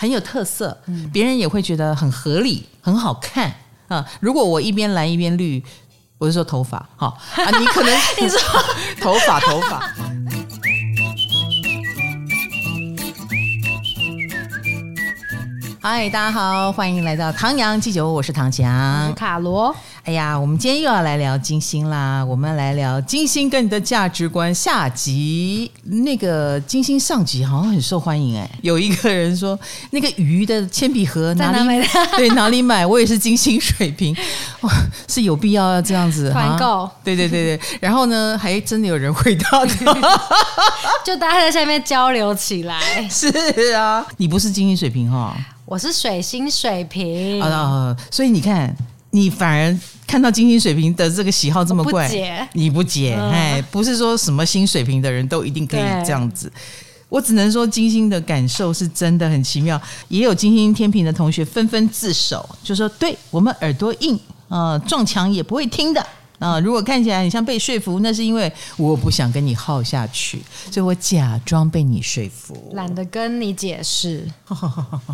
很有特色，别人也会觉得很合理、很好看啊。如果我一边蓝一边绿，我是说头发，哈啊，你可能 你说 头发头发。嗨，大家好，欢迎来到唐阳鸡酒，我是唐强，卡罗。哎呀，我们今天又要来聊金星啦！我们来聊金星跟你的价值观下集。那个金星上集好像很受欢迎哎，有一个人说那个鱼的铅笔盒哪里买？对，哪里买？我也是金星水平，哇，是有必要要这样子团购？对对对对，然后呢，还真的有人回答的，就大家在下面交流起来。是啊，你不是金星水平哈？我是水星水瓶啊，所以你看。你反而看到金星水平的这个喜好这么怪，不你不解，哎、嗯，不是说什么新水平的人都一定可以这样子。我只能说金星的感受是真的很奇妙。也有金星天平的同学纷纷自首，就说：“对我们耳朵硬啊、呃，撞墙也不会听的啊、呃。如果看起来很像被说服，那是因为我不想跟你耗下去，所以我假装被你说服，懒得跟你解释。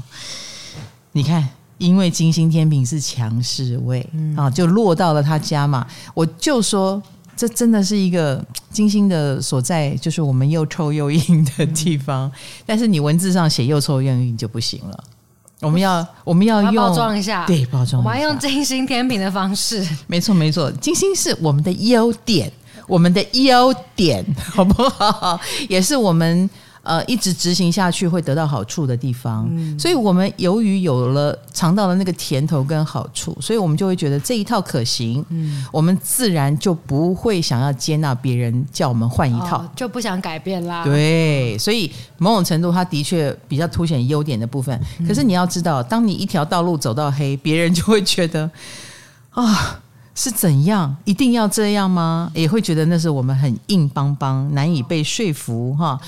你看。”因为金星天平是强势位、嗯、啊，就落到了他家嘛。我就说，这真的是一个 金星的所在，就是我们又臭又硬的地方。嗯、但是你文字上写又臭又硬就不行了。我们要我们要用要包装一下，对，包装。我们要用金星天平的方式。没错没错，金星是我们的优点，我们的优点，好不好？也是我们。呃，一直执行下去会得到好处的地方，嗯、所以我们由于有了尝到了那个甜头跟好处，所以我们就会觉得这一套可行，嗯，我们自然就不会想要接纳别人叫我们换一套，哦、就不想改变啦。对，所以某种程度，它的确比较凸显优点的部分。可是你要知道，当你一条道路走到黑，别人就会觉得啊，是怎样？一定要这样吗？也会觉得那是我们很硬邦邦，难以被说服哈。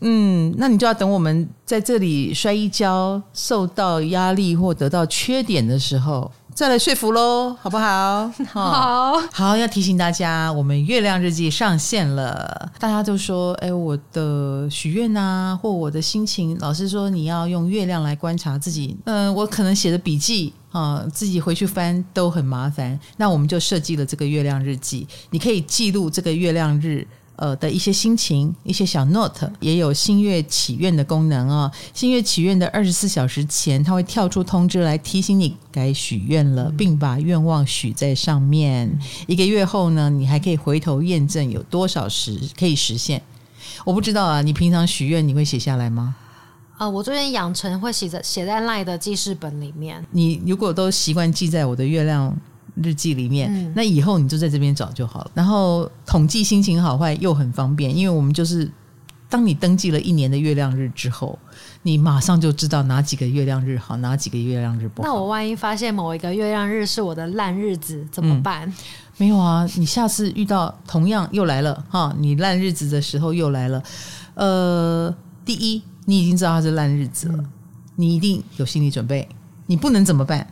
嗯，那你就要等我们在这里摔一跤、受到压力或得到缺点的时候，再来说服喽，好不好？好好，要提醒大家，我们月亮日记上线了。大家都说，哎，我的许愿啊，或我的心情，老师说你要用月亮来观察自己。嗯，我可能写的笔记啊，自己回去翻都很麻烦。那我们就设计了这个月亮日记，你可以记录这个月亮日。呃的一些心情，一些小 note，也有星月祈愿的功能哦。星月祈愿的二十四小时前，它会跳出通知来提醒你该许愿了，并把愿望许在上面。一个月后呢，你还可以回头验证有多少时可以实现。我不知道啊，你平常许愿你会写下来吗？啊、呃，我最近养成会写在写在 LINE 的记事本里面。你如果都习惯记在我的月亮日记里面，嗯、那以后你就在这边找就好了。然后统计心情好坏又很方便，因为我们就是当你登记了一年的月亮日之后，你马上就知道哪几个月亮日好，哪几个月亮日不好。那我万一发现某一个月亮日是我的烂日子怎么办？嗯、没有啊，你下次遇到同样又来了哈，你烂日子的时候又来了。呃，第一，你已经知道它是烂日子了，嗯、你一定有心理准备，你不能怎么办？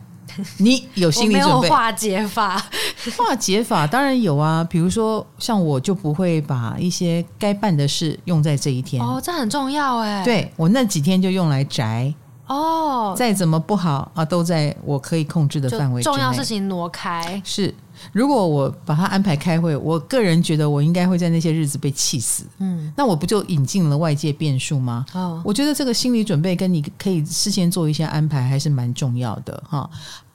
你有心理准备？化解法，化解法当然有啊。比如说，像我就不会把一些该办的事用在这一天。哦，这很重要哎。对，我那几天就用来宅。哦，再怎么不好啊，都在我可以控制的范围内。重要事情挪开是。如果我把他安排开会，我个人觉得我应该会在那些日子被气死。嗯，那我不就引进了外界变数吗？哦，我觉得这个心理准备跟你可以事先做一些安排还是蛮重要的哈。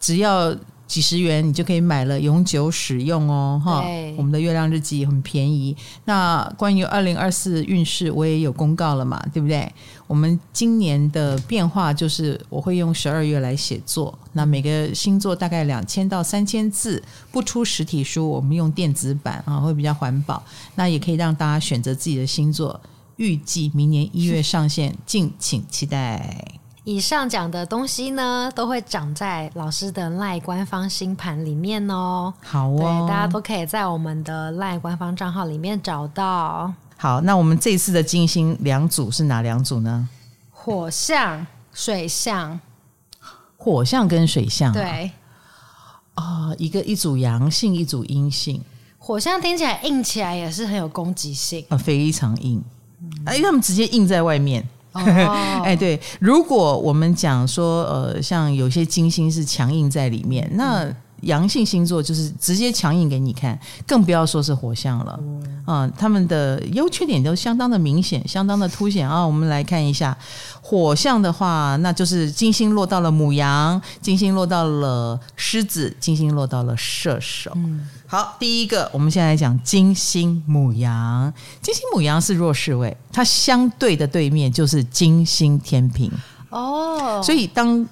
只要。几十元你就可以买了永久使用哦，哈！我们的月亮日记很便宜。那关于二零二四运势，我也有公告了嘛，对不对？我们今年的变化就是我会用十二月来写作，那每个星座大概两千到三千字，不出实体书，我们用电子版啊，会比较环保。那也可以让大家选择自己的星座，预计明年一月上线，敬请期待。以上讲的东西呢，都会长在老师的 LINE 官方星盘里面哦。好哦，对，大家都可以在我们的 LINE 官方账号里面找到。好，那我们这次的金星两组是哪两组呢？火象、水象。火象跟水象，对。啊、哦，一个一组阳性，一组阴性。火象听起来硬起来也是很有攻击性啊，非常硬。哎，他们直接硬在外面。哦，哎，对，如果我们讲说，呃，像有些金星是强硬在里面，那。阳性星座就是直接强硬给你看，更不要说是火象了。啊，他们的优缺点都相当的明显，相当的凸显啊。我们来看一下火象的话，那就是金星落到了母羊，金星落到了狮子，金星落到了射手。嗯，好，第一个，我们现在来讲金星母羊，金星母羊是弱势位，它相对的对面就是金星天平。哦，所以当。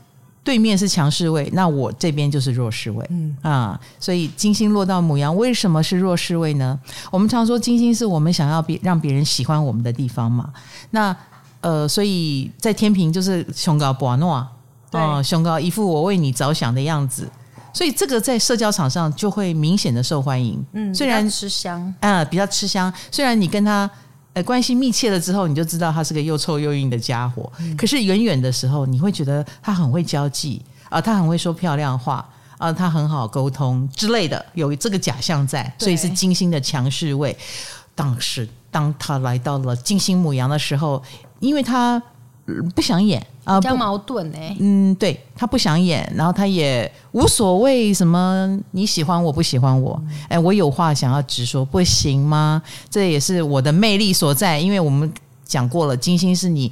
对面是强势位，那我这边就是弱势位，嗯啊，所以金星落到母羊，为什么是弱势位呢？我们常说金星是我们想要别让别人喜欢我们的地方嘛。那呃，所以在天平就是胸高博诺啊，胸高一副我为你着想的样子，所以这个在社交场上就会明显的受欢迎。嗯，虽然吃香啊，比较吃香。虽然你跟他。呃，关系密切了之后，你就知道他是个又臭又硬的家伙。嗯、可是远远的时候，你会觉得他很会交际啊，他很会说漂亮话啊，他很好沟通之类的，有这个假象在，所以是金星的强势位。当时当他来到了金星母羊的时候，因为他。不想演啊，比较矛盾哎、欸。嗯，对，他不想演，然后他也无所谓什么你喜欢我不喜欢我，哎、嗯，我有话想要直说，不行吗？这也是我的魅力所在，因为我们讲过了，金星是你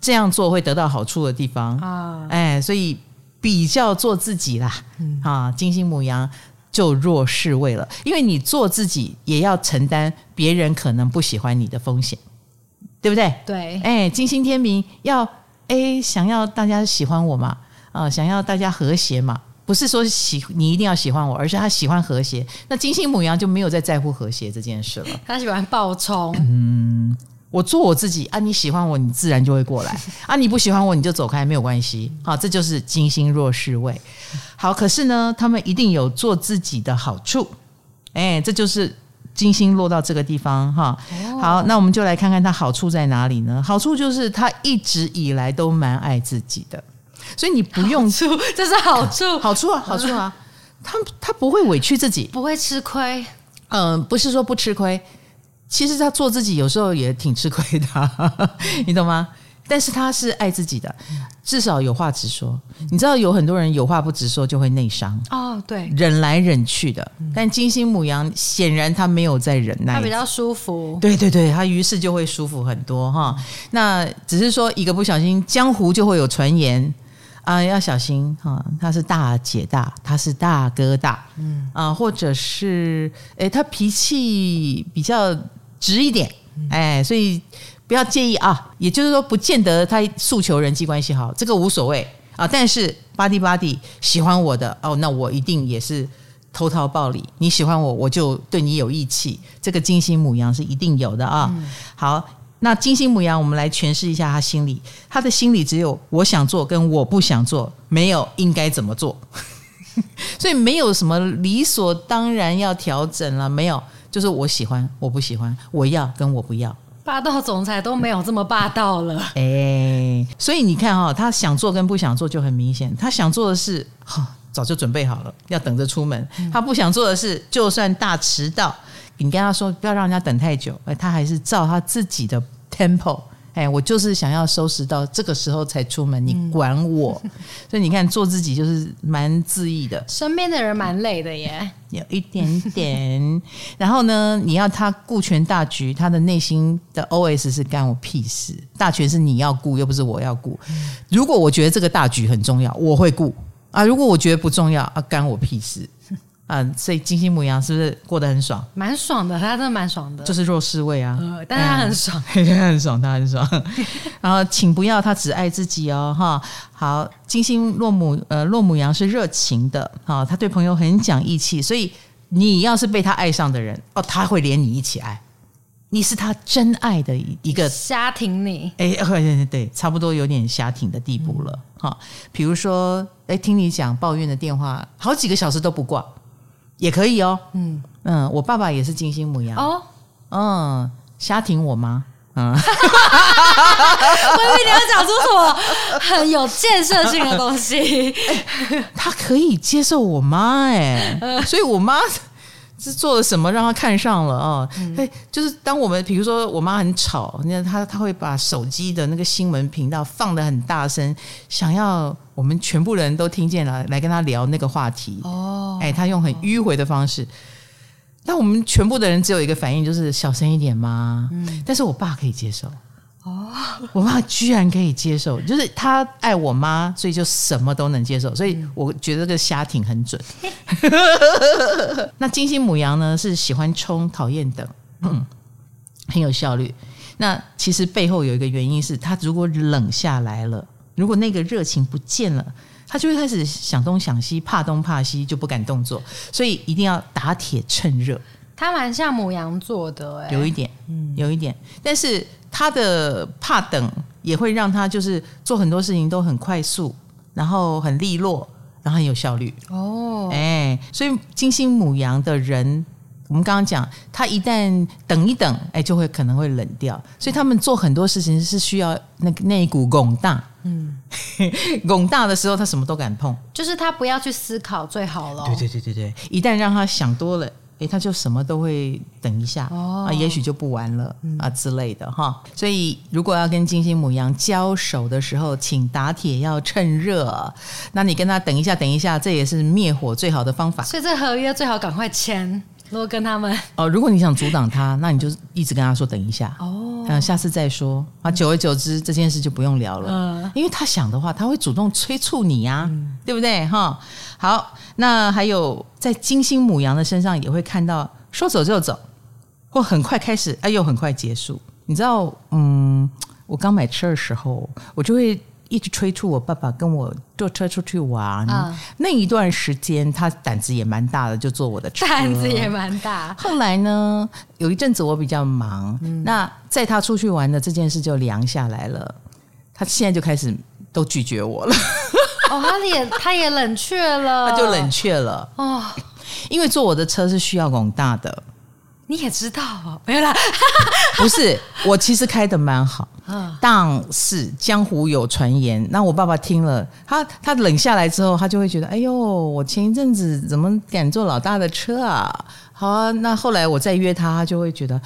这样做会得到好处的地方啊，哎，所以比较做自己啦，嗯、啊，金星母羊就弱势位了，因为你做自己也要承担别人可能不喜欢你的风险。对不对？对，哎，金星天秤要哎，想要大家喜欢我嘛，啊、呃，想要大家和谐嘛，不是说喜你一定要喜欢我，而是他喜欢和谐。那金星母羊就没有再在乎和谐这件事了，他喜欢暴冲。嗯，我做我自己啊，你喜欢我，你自然就会过来 啊，你不喜欢我，你就走开，没有关系。好，这就是金星弱势位。好，可是呢，他们一定有做自己的好处，哎，这就是。金星落到这个地方，哈，好，那我们就来看看它好处在哪里呢？好处就是他一直以来都蛮爱自己的，所以你不用出，这是好处，好处啊，好处啊，他他不会委屈自己，不会吃亏，嗯，不是说不吃亏，其实他做自己有时候也挺吃亏的，你懂吗？但是他是爱自己的，至少有话直说。你知道有很多人有话不直说就会内伤哦，对，忍来忍去的。但金星母羊显然他没有在忍耐，他比较舒服。对对对，他于是就会舒服很多哈。那只是说一个不小心，江湖就会有传言啊，要小心哈。他是大姐大，他是大哥大，嗯啊，或者是诶，他脾气比较直一点，哎，所以。不要介意啊，也就是说，不见得他诉求人际关系好，这个无所谓啊。但是巴蒂巴蒂喜欢我的哦，那我一定也是投桃报李。你喜欢我，我就对你有义气。这个金星母羊是一定有的啊。嗯、好，那金星母羊，我们来诠释一下他心里。他的心里只有我想做跟我不想做，没有应该怎么做。所以没有什么理所当然要调整了，没有，就是我喜欢，我不喜欢，我要跟我不要。霸道总裁都没有这么霸道了，哎，所以你看哈、哦，他想做跟不想做就很明显。他想做的事，哈，早就准备好了，要等着出门；他不想做的事，就算大迟到，你跟他说不要让人家等太久，哎，他还是照他自己的 tempo。哎，我就是想要收拾到这个时候才出门，你管我？嗯、所以你看，做自己就是蛮恣意的。身边的人蛮累的耶，有一点点。然后呢，你要他顾全大局，他的内心的 OS 是干我屁事。大权是你要顾，又不是我要顾。如果我觉得这个大局很重要，我会顾啊。如果我觉得不重要啊，干我屁事。啊，所以金星母羊是不是过得很爽？蛮爽的，他真的蛮爽的，就是弱势位啊，呃、但他很爽，他很爽，他很爽。然后，请不要他只爱自己哦，哈。好，金星落母呃落母羊是热情的，哈，他对朋友很讲义气，所以你要是被他爱上的人，哦，他会连你一起爱，你是他真爱的一个瞎挺你，哎，对对对，差不多有点瞎挺的地步了，哈、嗯。比如说，哎，听你讲抱怨的电话，好几个小时都不挂。也可以哦，嗯。嗯，我爸爸也是金星母羊。哦，嗯，瞎挺我妈？嗯，我以为你要讲出什么很有建设性的东西。他可以接受我妈哎，所以我妈是做了什么让他看上了哦？哎、嗯，就是当我们比如说我妈很吵，那她她会把手机的那个新闻频道放的很大声，想要我们全部人都听见了，来跟她聊那个话题。哦，哎，她用很迂回的方式，但我们全部的人只有一个反应，就是小声一点嘛。嗯，但是我爸可以接受。哦，我爸居然可以接受，就是他爱我妈，所以就什么都能接受，所以我觉得这个瞎挺很准。那金星母羊呢，是喜欢冲，讨厌等，嗯，很有效率。那其实背后有一个原因是，他如果冷下来了，如果那个热情不见了，他就会开始想东想西，怕东怕西，就不敢动作。所以一定要打铁趁热。他蛮像母羊座的，哎，有一点，嗯，有一点，但是。他的怕等也会让他就是做很多事情都很快速，然后很利落，然后很有效率。哦，哎，所以金星母羊的人，我们刚刚讲，他一旦等一等，哎，就会可能会冷掉。所以他们做很多事情是需要那那一股拱大，嗯，拱大的时候，他什么都敢碰，就是他不要去思考最好了。对对对对对，一旦让他想多了。诶，他就什么都会等一下、哦、啊，也许就不玩了、嗯、啊之类的哈。所以如果要跟金星母羊交手的时候，请打铁要趁热。那你跟他等一下，等一下，这也是灭火最好的方法。所以这合约最好赶快签。如果跟他们哦，如果你想阻挡他，那你就一直跟他说等一下哦，嗯，下次再说啊。久而久之，这件事就不用聊了。嗯，因为他想的话，他会主动催促你呀、啊，嗯、对不对？哈，好，那还有在金星母羊的身上也会看到说走就走，或很快开始，哎，又很快结束。你知道，嗯，我刚买车的时候，我就会。一直催促我爸爸跟我坐车出去玩，嗯、那一段时间他胆子也蛮大的，就坐我的车。胆子也蛮大。后来呢，有一阵子我比较忙，嗯、那载他出去玩的这件事就凉下来了。他现在就开始都拒绝我了。哦，他也他也冷却了，他就冷却了。哦，因为坐我的车是需要广大的。你也知道哦，没有啦，不是，我其实开的蛮好，但是江湖有传言，那我爸爸听了，他他冷下来之后，他就会觉得，哎呦，我前一阵子怎么敢坐老大的车啊？好啊，那后来我再约他，他就会觉得，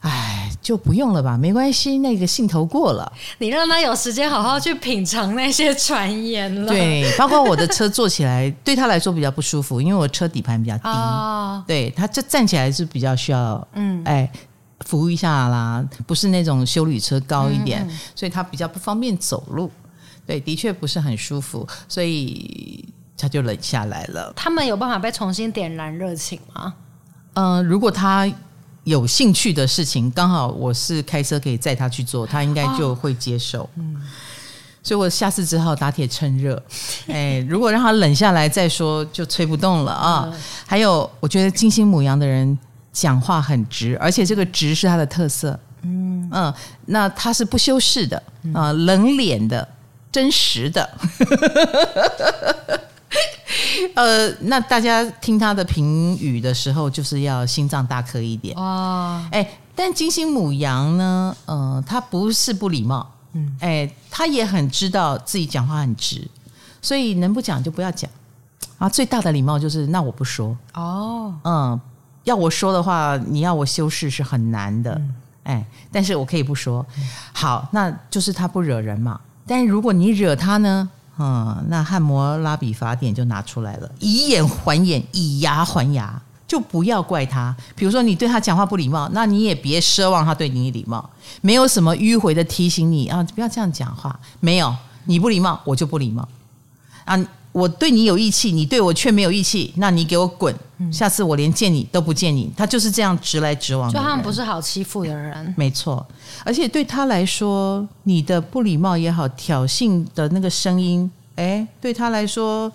哎，就不用了吧，没关系，那个兴头过了。你让他有时间好好去品尝那些传言了。对，包括我的车坐起来对他来说比较不舒服，因为我车底盘比较低，哦、对，他就站起来是比较需要，嗯，哎，扶一下啦，不是那种修理车高一点，嗯嗯，所以他比较不方便走路。对，的确不是很舒服，所以他就冷下来了。他们有办法被重新点燃热情吗？嗯、呃，如果他有兴趣的事情，刚好我是开车可以载他去做，他应该就会接受。哦、嗯，所以我下次只好打铁趁热。哎，如果让他冷下来再说，就吹不动了啊。嗯、还有，我觉得金星母羊的人讲话很直，而且这个直是他的特色。嗯嗯，那他是不修饰的啊，冷脸的，真实的。呃，那大家听他的评语的时候，就是要心脏大颗一点哦。哎，但金星母羊呢，呃，他不是不礼貌，嗯，哎，他也很知道自己讲话很直，所以能不讲就不要讲啊。最大的礼貌就是，那我不说哦，嗯，要我说的话，你要我修饰是很难的，嗯、哎，但是我可以不说。好，那就是他不惹人嘛。但是如果你惹他呢？嗯，那汉谟拉比法典就拿出来了，以眼还眼，以牙还牙，就不要怪他。比如说你对他讲话不礼貌，那你也别奢望他对你礼貌。没有什么迂回的提醒你啊，不要这样讲话。没有，你不礼貌，我就不礼貌啊。我对你有义气，你对我却没有义气，那你给我滚！下次我连见你都不见你。他就是这样直来直往的。就他们不是好欺负的人，没错。而且对他来说，你的不礼貌也好，挑衅的那个声音，哎，对他来说，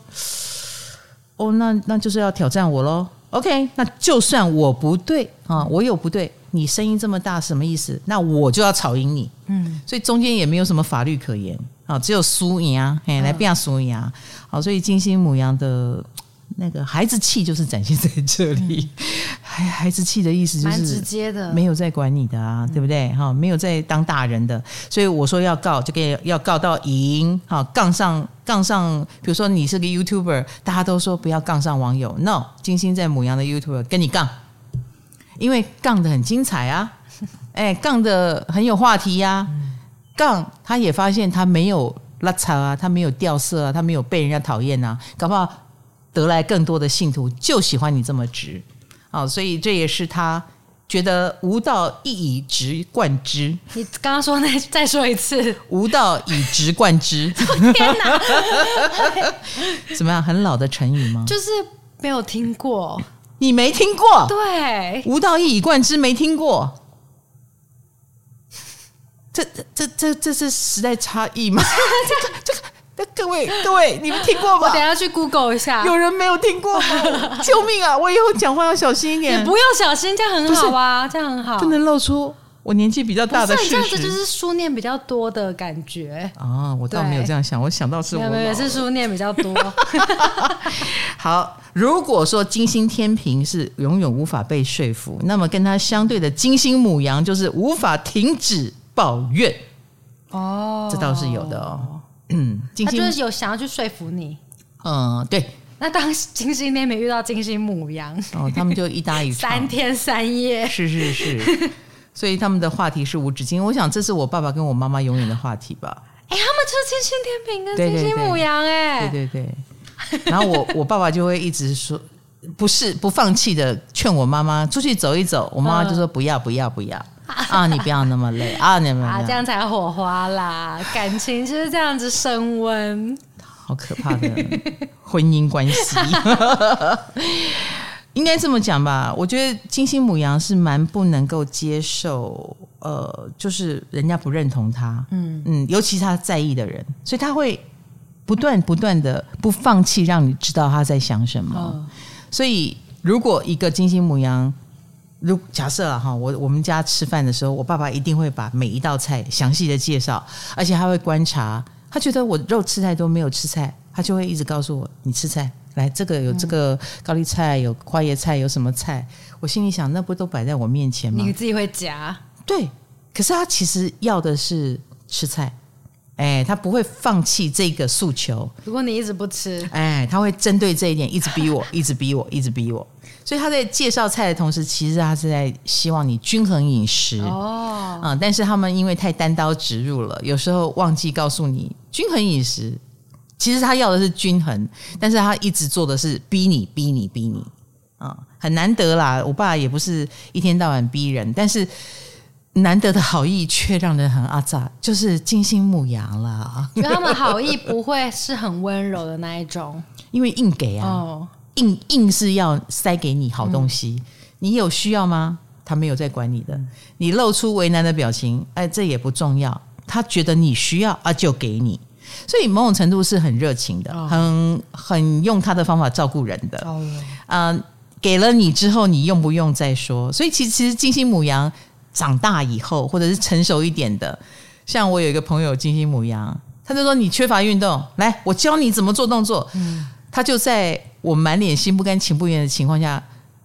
哦，那那就是要挑战我喽。OK，那就算我不对啊，我有不对，你声音这么大，什么意思？那我就要吵赢你。嗯，所以中间也没有什么法律可言。啊，只有输赢啊，嘿，来变输赢啊！好，所以金星母羊的那个孩子气就是展现在这里。孩孩子气的意思就是直接的，没有在管你的啊，对不对？哈，没有在当大人的。所以我说要告，就给要告到赢。好，杠上杠上，比如说你是个 YouTuber，大家都说不要杠上网友。No，金星在母羊的 YouTuber 跟你杠。因为杠的很精彩啊，哎，杠的很有话题呀、啊。杠他也发现他没有拉扯啊，他没有掉色啊，他没有被人家讨厌啊，搞不好得来更多的信徒就喜欢你这么直啊，所以这也是他。觉得无道一以直贯之。你刚刚说那再说一次，无道以直贯之。天哪！怎么样？很老的成语吗？就是没有听过。你没听过？对，无道一以贯之，没听过。这这这这这是时代差异吗？这个这个。各位各位，你们听过吗？我等下去 Google 一下。有人没有听过吗？救命啊！我以后讲话要小心一点。你不用小心，这样很好啊，这样很好。不能露出我年纪比较大的事实。这样子就是书念比较多的感觉啊！我倒没有这样想，我想到是我也是书念比较多。好，如果说金星天平是永远无法被说服，那么跟它相对的金星母羊就是无法停止抱怨。哦，这倒是有的哦。嗯，他就是有想要去说服你。嗯，对。那当金星那边遇到金星母羊，哦，他们就一搭一唱，三天三夜。是是是，所以他们的话题是无止境。我想这是我爸爸跟我妈妈永远的话题吧。哎、欸，他们就是金星天平跟金星母羊，哎，对对对。然后我我爸爸就会一直说，不是不放弃的劝我妈妈出去走一走。我妈妈就说不要不要不要。啊，你不要那么累啊！你们啊，这样才火花啦，感情就是这样子升温。好可怕的婚姻关系，应该这么讲吧？我觉得金星母羊是蛮不能够接受，呃，就是人家不认同他，嗯嗯，尤其他在意的人，所以他会不断不断的不放弃，让你知道他在想什么。哦、所以，如果一个金星母羊，如假设啊哈，我我们家吃饭的时候，我爸爸一定会把每一道菜详细的介绍，而且他会观察，他觉得我肉吃太多没有吃菜，他就会一直告诉我，你吃菜，来这个有这个高丽菜，有花椰菜，有什么菜？我心里想，那不都摆在我面前吗？你自己会夹？对，可是他其实要的是吃菜。哎，他不会放弃这个诉求。如果你一直不吃，哎，他会针对这一点一直逼我，一直逼我，一直逼我。所以他在介绍菜的同时，其实他是在希望你均衡饮食。哦，嗯，但是他们因为太单刀直入了，有时候忘记告诉你均衡饮食。其实他要的是均衡，但是他一直做的是逼你，逼你，逼你。啊，很难得啦。我爸也不是一天到晚逼人，但是。难得的好意却让人很阿扎，就是金星牧羊啦。他们好意不会是很温柔的那一种，因为硬给啊，哦、硬硬是要塞给你好东西。嗯、你有需要吗？他没有在管你的。你露出为难的表情，哎，这也不重要。他觉得你需要啊，就给你。所以某种程度是很热情的，哦、很很用他的方法照顾人的。啊、哦呃，给了你之后，你用不用再说？所以其实其实金星母羊。长大以后，或者是成熟一点的，像我有一个朋友金星母羊，他就说，你缺乏运动，来，我教你怎么做动作。嗯，他就在我满脸心不甘情不愿的情况下，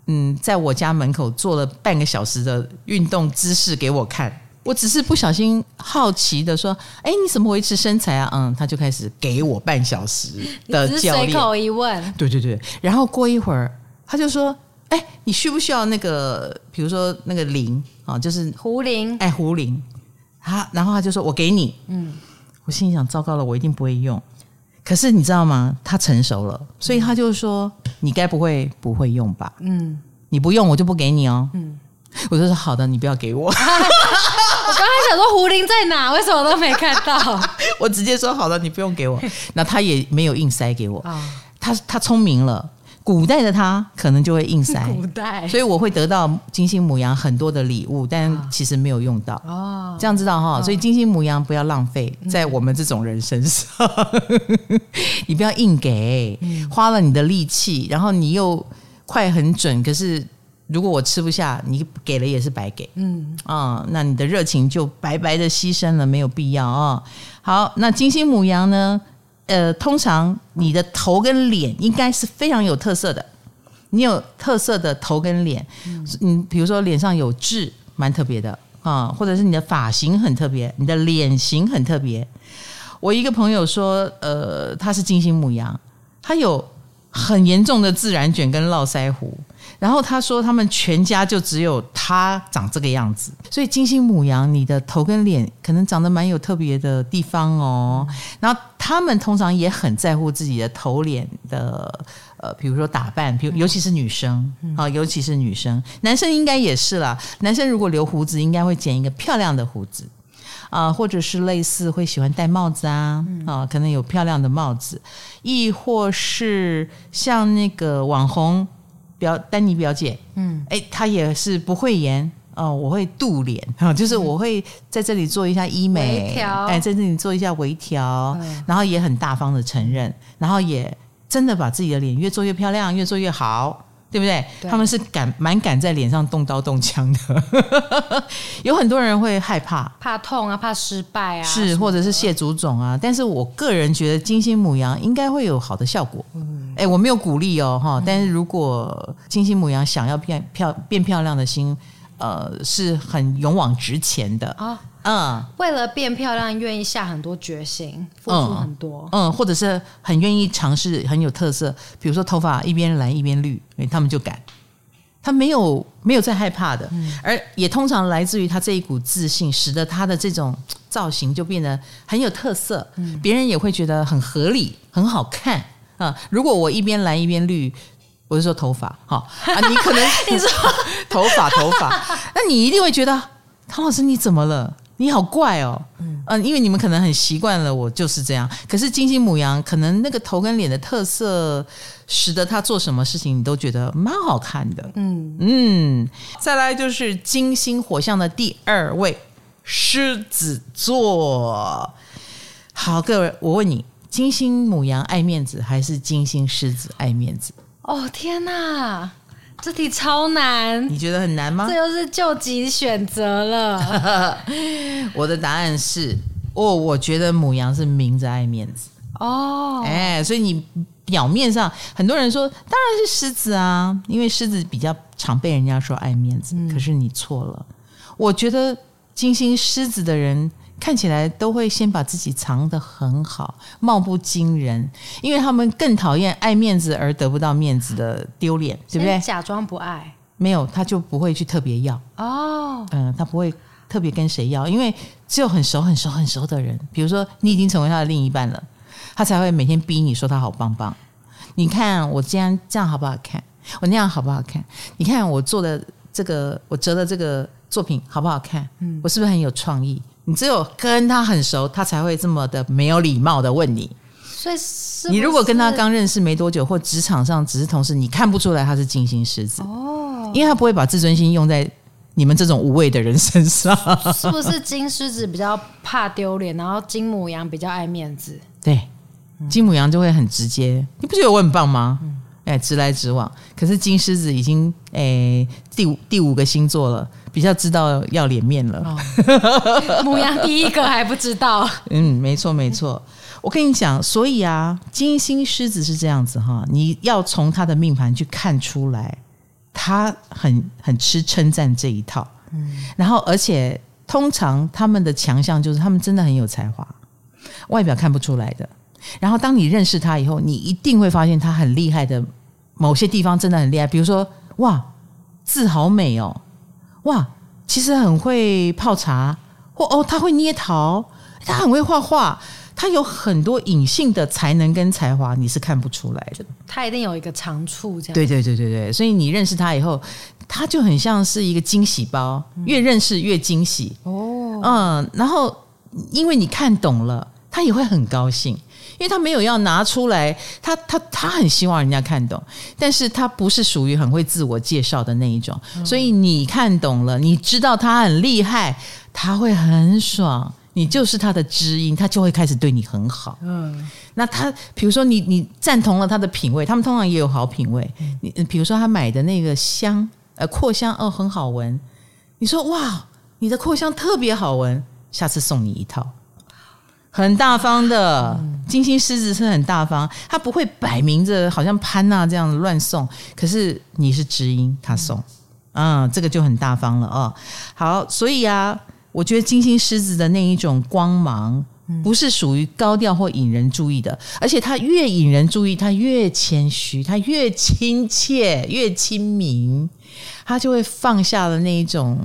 嗯，在我家门口做了半个小时的运动姿势给我看。我只是不小心好奇的说，哎，你怎么维持身材啊？嗯，他就开始给我半小时的教练。随口一问，对对对，然后过一会儿，他就说。哎，你需不需要那个？比如说那个铃啊，就是壶铃。哎，壶铃。他然后他就说：“我给你。”嗯，我心里想：糟糕了，我一定不会用。可是你知道吗？他成熟了，所以他就说：“你该不会不会用吧？”嗯，你不用，我就不给你哦。嗯，我就说：“好的，你不要给我。”我刚才想说胡林在哪？为什么都没看到？我直接说：“好的，你不用给我。”那他也没有硬塞给我。他他聪明了。古代的他可能就会硬塞，古代，所以我会得到金星母羊很多的礼物，但其实没有用到。哦，这样知道哈，所以金星母羊不要浪费在我们这种人身上，你不要硬给，花了你的力气，然后你又快很准，可是如果我吃不下，你给了也是白给。嗯。啊，那你的热情就白白的牺牲了，没有必要啊。好，那金星母羊呢？呃，通常你的头跟脸应该是非常有特色的。你有特色的头跟脸，嗯，比如说脸上有痣，蛮特别的啊，或者是你的发型很特别，你的脸型很特别。我一个朋友说，呃，他是金星母羊，他有很严重的自然卷跟络腮胡。然后他说，他们全家就只有他长这个样子，所以金星母羊，你的头跟脸可能长得蛮有特别的地方哦。然后他们通常也很在乎自己的头脸的，呃，比如说打扮，比如尤其是女生啊，尤其是女生，男生应该也是啦。男生如果留胡子，应该会剪一个漂亮的胡子啊，或者是类似会喜欢戴帽子啊啊，可能有漂亮的帽子，亦或是像那个网红。表丹尼表姐，嗯，哎，她也是不会演哦，我会度脸哈，就是我会在这里做一下医美，哎，在这里做一下微调，嗯、然后也很大方的承认，然后也真的把自己的脸越做越漂亮，越做越好。对不对？对，他们是敢蛮敢在脸上动刀动枪的，有很多人会害怕，怕痛啊，怕失败啊，是或者是谢祖种啊。但是我个人觉得金星母羊应该会有好的效果。嗯，哎，我没有鼓励哦，哈。但是如果金星母羊想要变漂变漂亮的心，呃，是很勇往直前的啊。嗯，为了变漂亮，愿意下很多决心，付出很多，嗯，嗯，或者是很愿意尝试很有特色，比如说头发一边蓝一边绿，哎，他们就敢，他没有没有在害怕的，嗯，而也通常来自于他这一股自信，使得他的这种造型就变得很有特色，嗯，别人也会觉得很合理，很好看。啊。如果我一边蓝一边绿，我是说头发，哈。啊，你可能 你说头发头发，那你一定会觉得唐老师你怎么了？你好怪哦，嗯、呃，因为你们可能很习惯了，我就是这样。可是金星母羊可能那个头跟脸的特色，使得他做什么事情你都觉得蛮好看的。嗯嗯，再来就是金星火象的第二位狮子座。好，各位，我问你，金星母羊爱面子还是金星狮子爱面子？哦天哪！这题超难，你觉得很难吗？这又是救急选择了。我的答案是，哦，我觉得母羊是明着爱面子哦，哎，所以你表面上很多人说，当然是狮子啊，因为狮子比较常被人家说爱面子，嗯、可是你错了。我觉得金星狮子的人。看起来都会先把自己藏得很好，貌不惊人，因为他们更讨厌爱面子而得不到面子的丢脸，对不对？假装不爱，没有他就不会去特别要哦，嗯，他不会特别跟谁要，因为只有很熟、很熟、很熟的人，比如说你已经成为他的另一半了，他才会每天逼你说他好棒棒。你看我这样这样好不好看？我那样好不好看？你看我做的这个，我折的这个作品好不好看？嗯，我是不是很有创意？你只有跟他很熟，他才会这么的没有礼貌的问你。所以是，你如果跟他刚认识没多久，或职场上只是同事，你看不出来他是金星狮子哦，因为他不会把自尊心用在你们这种无谓的人身上。是不是金狮子比较怕丢脸，然后金母羊比较爱面子？对，金母羊就会很直接。你不觉得我很棒吗？嗯哎，直来直往。可是金狮子已经哎第五第五个星座了，比较知道要脸面了。哦、牡羊第一个还不知道。嗯，没错没错。我跟你讲，所以啊，金星狮子是这样子哈，你要从他的命盘去看出来，他很很吃称赞这一套。嗯，然后而且通常他们的强项就是他们真的很有才华，外表看不出来的。然后，当你认识他以后，你一定会发现他很厉害的某些地方真的很厉害。比如说，哇，字好美哦，哇，其实很会泡茶，或哦，他会捏陶，他很会画画，他有很多隐性的才能跟才华，你是看不出来的。他一定有一个长处，这样。对对对对对，所以你认识他以后，他就很像是一个惊喜包，越认识越惊喜。哦，嗯，然后因为你看懂了，他也会很高兴。因为他没有要拿出来，他他他很希望人家看懂，但是他不是属于很会自我介绍的那一种，嗯、所以你看懂了，你知道他很厉害，他会很爽，你就是他的知音，他就会开始对你很好。嗯，那他比如说你你赞同了他的品味，他们通常也有好品味。你比如说他买的那个香，呃，扩香哦，很好闻。你说哇，你的扩香特别好闻，下次送你一套。很大方的金星狮子是很大方，他不会摆明着好像潘娜这样乱送，可是你是知音，他送，嗯，这个就很大方了哦。好，所以啊，我觉得金星狮子的那一种光芒不是属于高调或引人注意的，而且他越引人注意，他越谦虚，他越亲切，越亲民，他就会放下了那一种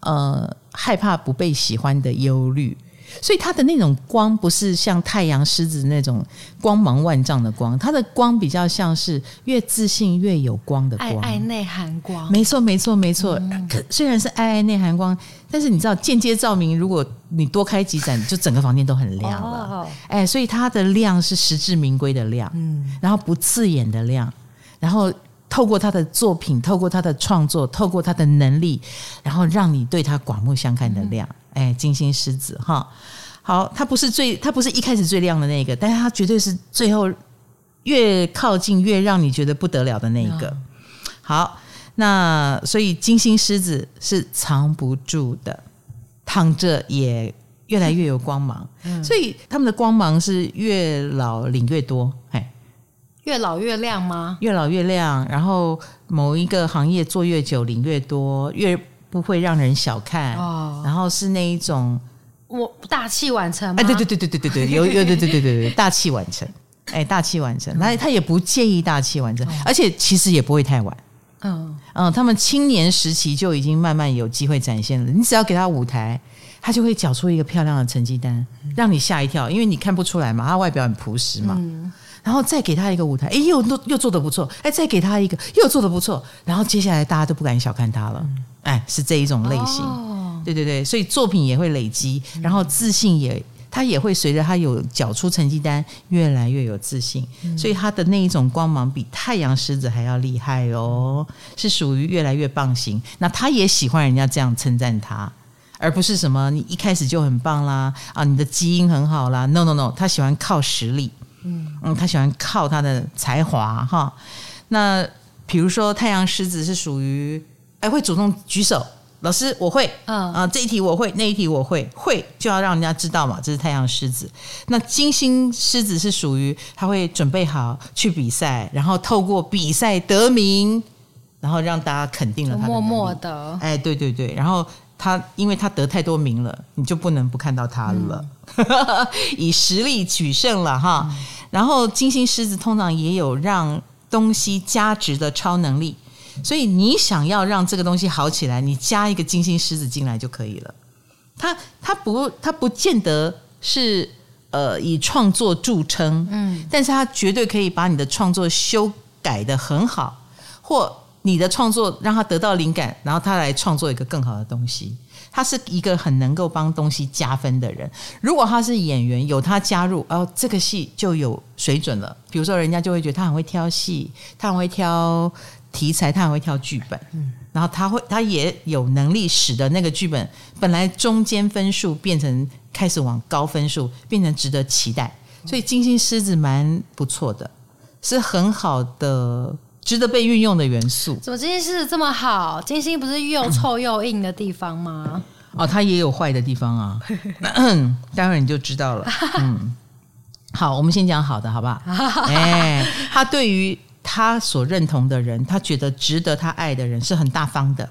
呃害怕不被喜欢的忧虑。所以他的那种光不是像太阳狮子那种光芒万丈的光，他的光比较像是越自信越有光的光，爱爱内涵光。没错，没错，没错。嗯、虽然是爱爱内涵光，但是你知道间接照明，如果你多开几盏，就整个房间都很亮了。哦、哎，所以它的亮是实至名归的亮，嗯，然后不刺眼的亮，然后透过他的作品，透过他的创作，透过他的能力，然后让你对他刮目相看的亮。嗯哎，金星狮子哈，好，它不是最，它不是一开始最亮的那个，但是它绝对是最后越靠近越让你觉得不得了的那一个。好，那所以金星狮子是藏不住的，躺着也越来越有光芒，所以他们的光芒是越老领越多，哎，越老越亮吗？越老越亮，然后某一个行业做越久领越多，越。不会让人小看，哦、然后是那一种我大器晚成，哎，对对对对对对对，有有对对对对对，大器晚成，哎，大器晚成，他他也不介意大器晚成，嗯、而且其实也不会太晚，嗯。嗯，他们青年时期就已经慢慢有机会展现了，你只要给他舞台，他就会缴出一个漂亮的成绩单，让你吓一跳，因为你看不出来嘛，他外表很朴实嘛。嗯然后再给他一个舞台，哎，又又做得不错，哎，再给他一个，又做得不错，然后接下来大家都不敢小看他了，哎，是这一种类型，哦、对对对，所以作品也会累积，然后自信也，他也会随着他有缴出成绩单，越来越有自信，所以他的那一种光芒比太阳狮子还要厉害哦，是属于越来越棒型。那他也喜欢人家这样称赞他，而不是什么你一开始就很棒啦，啊，你的基因很好啦，no no no，他喜欢靠实力。嗯嗯，他喜欢靠他的才华哈。那比如说太阳狮子是属于哎会主动举手，老师我会，嗯啊这一题我会，那一题我会，会就要让人家知道嘛，这是太阳狮子。那金星狮子是属于他会准备好去比赛，然后透过比赛得名，然后让大家肯定了他的。默默的，哎对对对，然后。他因为他得太多名了，你就不能不看到他了，嗯、以实力取胜了哈。嗯、然后金星狮子通常也有让东西加值的超能力，所以你想要让这个东西好起来，你加一个金星狮子进来就可以了。他他不他不见得是呃以创作著称，嗯，但是他绝对可以把你的创作修改的很好，或。你的创作让他得到灵感，然后他来创作一个更好的东西。他是一个很能够帮东西加分的人。如果他是演员，有他加入，哦，这个戏就有水准了。比如说，人家就会觉得他很会挑戏，他很会挑题材，他很会挑剧本。嗯，然后他会，他也有能力使得那个剧本本来中间分数变成开始往高分数，变成值得期待。所以金星狮子蛮不错的，是很好的。值得被运用的元素，怎么金星狮子这么好？金星不是又臭又硬的地方吗？哦，它也有坏的地方啊，待会儿你就知道了。嗯，好，我们先讲好的，好不好？哎，他对于他所认同的人，他觉得值得他爱的人，是很大方的，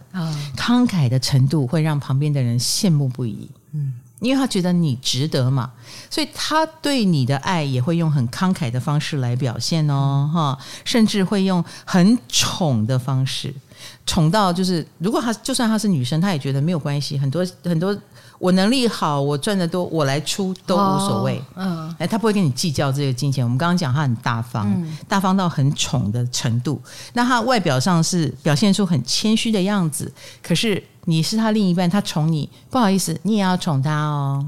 慷慨的程度会让旁边的人羡慕不已。嗯。因为他觉得你值得嘛，所以他对你的爱也会用很慷慨的方式来表现哦，哈，甚至会用很宠的方式，宠到就是，如果他就算他是女生，他也觉得没有关系，很多很多。我能力好，我赚得多，我来出都无所谓。哦、嗯，哎，他不会跟你计较这个金钱。我们刚刚讲他很大方，嗯、大方到很宠的程度。那他外表上是表现出很谦虚的样子，可是你是他另一半，他宠你，不好意思，你也要宠他哦。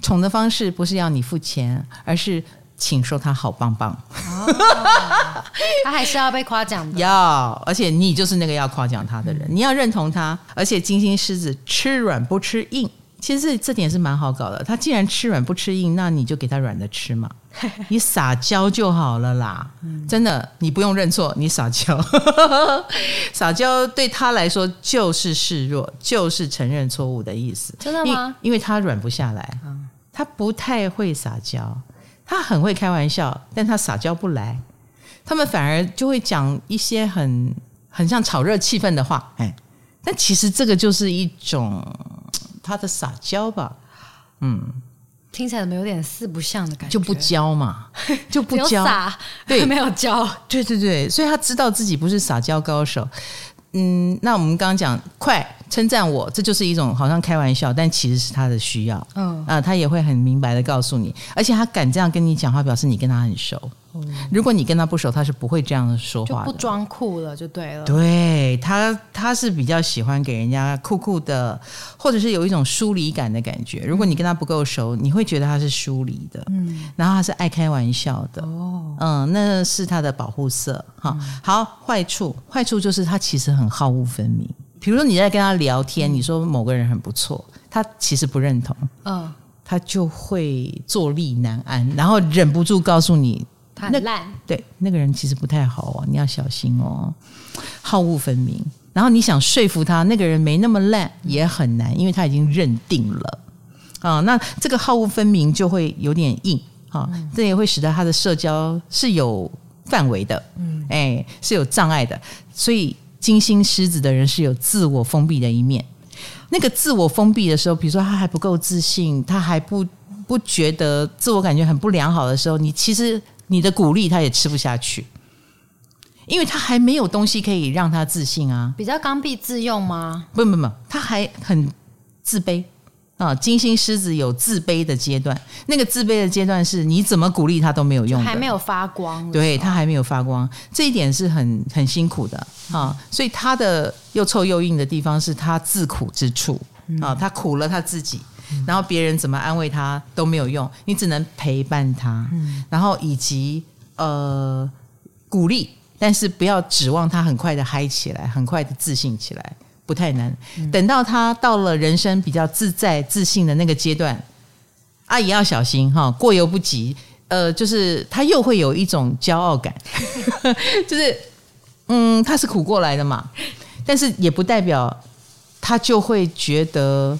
宠的方式不是要你付钱，而是请说他好棒棒。哦、他还是要被夸奖的，要，而且你就是那个要夸奖他的人，嗯、你要认同他。而且金星狮子吃软不吃硬。其实这点是蛮好搞的。他既然吃软不吃硬，那你就给他软的吃嘛。你撒娇就好了啦。真的，你不用认错，你撒娇，撒娇对他来说就是示弱，就是承认错误的意思。真的吗？因，因为他软不下来，他不太会撒娇，他很会开玩笑，但他撒娇不来。他们反而就会讲一些很很像炒热气氛的话。哎，但其实这个就是一种。他的撒娇吧，嗯，听起来怎么有点四不像的感觉？就不教嘛，就不教，对，没有教，对对对，所以他知道自己不是撒娇高手。嗯，那我们刚刚讲快称赞我，这就是一种好像开玩笑，但其实是他的需要。嗯啊，他也会很明白的告诉你，而且他敢这样跟你讲话，表示你跟他很熟。嗯如果你跟他不熟，他是不会这样说话的，就不装酷了，就对了。对他，他是比较喜欢给人家酷酷的，或者是有一种疏离感的感觉。如果你跟他不够熟，你会觉得他是疏离的，嗯，然后他是爱开玩笑的，哦，嗯，那是他的保护色。哈，好，坏处，坏处就是他其实很好恶分明。比如说你在跟他聊天，你说某个人很不错，他其实不认同，嗯，他就会坐立难安，然后忍不住告诉你。很烂，对那个人其实不太好哦，你要小心哦，好恶分明。然后你想说服他，那个人没那么烂也很难，因为他已经认定了啊。那这个好恶分明就会有点硬啊，这也会使得他的社交是有范围的，嗯，哎，是有障碍的。所以金星狮子的人是有自我封闭的一面。那个自我封闭的时候，比如说他还不够自信，他还不不觉得自我感觉很不良好的时候，你其实。你的鼓励他也吃不下去，因为他还没有东西可以让他自信啊。比较刚愎自用吗？不不不，他还很自卑啊。金星狮子有自卑的阶段，那个自卑的阶段是你怎么鼓励他都没有用，还没有发光。对，他还没有发光，这一点是很很辛苦的啊。所以他的又臭又硬的地方是他自苦之处啊，他苦了他自己。然后别人怎么安慰他都没有用，你只能陪伴他，嗯、然后以及呃鼓励，但是不要指望他很快的嗨起来，很快的自信起来，不太难。嗯、等到他到了人生比较自在自信的那个阶段，啊，也要小心哈，过犹不及。呃，就是他又会有一种骄傲感，就是嗯，他是苦过来的嘛，但是也不代表他就会觉得。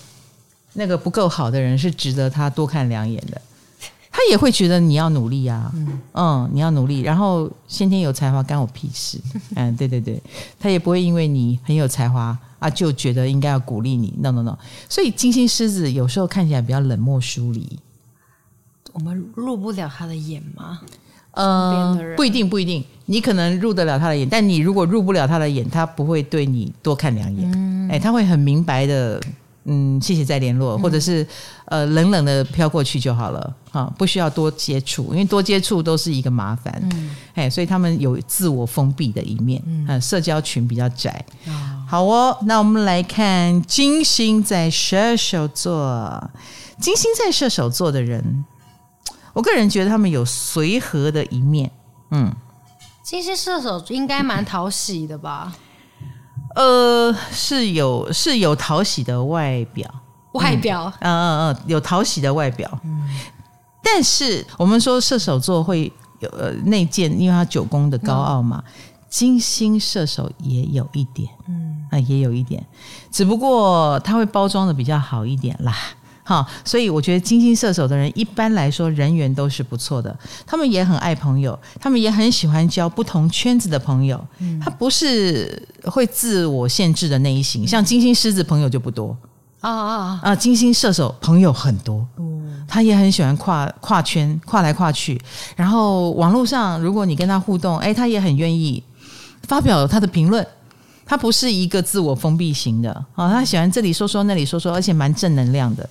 那个不够好的人是值得他多看两眼的，他也会觉得你要努力啊，嗯，嗯，你要努力，然后先天有才华干我屁事，嗯，对对对，他也不会因为你很有才华啊就觉得应该要鼓励你，no no no，所以金星狮子有时候看起来比较冷漠疏离，我们入不了他的眼吗？呃，不一定不一定，你可能入得了他的眼，但你如果入不了他的眼，他不会对你多看两眼，嗯，哎，他会很明白的。嗯，谢谢再联络，或者是呃冷冷的飘过去就好了，哈，不需要多接触，因为多接触都是一个麻烦，嗯，哎，所以他们有自我封闭的一面，嗯，社交群比较窄。哦，好哦，那我们来看金星在射手座，金星在射手座的人，我个人觉得他们有随和的一面，嗯，金星射手应该蛮讨喜的吧。呃，是有是有讨喜的外表，外表，嗯嗯嗯，有讨喜的外表，嗯，但是我们说射手座会有呃内建，因为他九宫的高傲嘛，嗯、金星射手也有一点，嗯啊、呃，也有一点，只不过他会包装的比较好一点啦。好，所以我觉得金星射手的人一般来说人缘都是不错的，他们也很爱朋友，他们也很喜欢交不同圈子的朋友。嗯，他不是会自我限制的那一型，像金星狮子朋友就不多啊啊啊！金星射手朋友很多，嗯，他也很喜欢跨跨圈，跨来跨去。然后网络上如果你跟他互动，哎，他也很愿意发表他的评论。他不是一个自我封闭型的啊，他喜欢这里说说那里说说，而且蛮正能量的。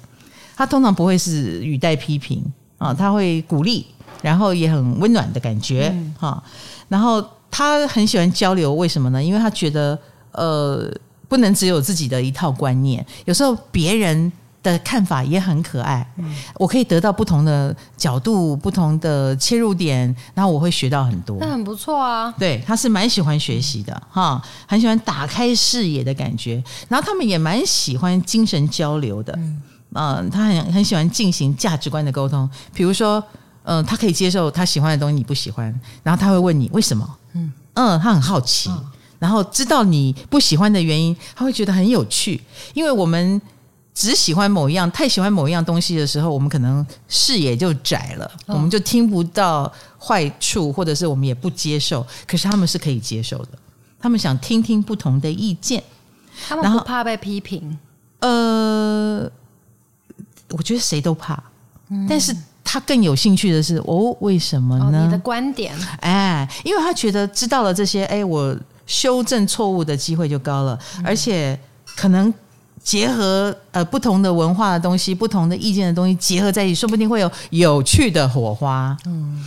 他通常不会是语带批评啊，他会鼓励，然后也很温暖的感觉哈。嗯、然后他很喜欢交流，为什么呢？因为他觉得呃，不能只有自己的一套观念，有时候别人的看法也很可爱。嗯、我可以得到不同的角度、不同的切入点，然后我会学到很多。那很不错啊。对，他是蛮喜欢学习的哈，很喜欢打开视野的感觉。然后他们也蛮喜欢精神交流的。嗯他很很喜欢进行价值观的沟通，比如说，嗯、呃，他可以接受他喜欢的东西你不喜欢，然后他会问你为什么，嗯嗯，他很好奇，嗯、然后知道你不喜欢的原因，他会觉得很有趣，因为我们只喜欢某一样，太喜欢某一样东西的时候，我们可能视野就窄了，嗯、我们就听不到坏处，或者是我们也不接受，可是他们是可以接受的，他们想听听不同的意见，他们不怕被批评，呃。我觉得谁都怕，嗯、但是他更有兴趣的是，哦，为什么呢？哦、你的观点，哎，因为他觉得知道了这些，哎，我修正错误的机会就高了，嗯、而且可能结合呃不同的文化的东西、不同的意见的东西结合在一起，说不定会有有趣的火花。嗯。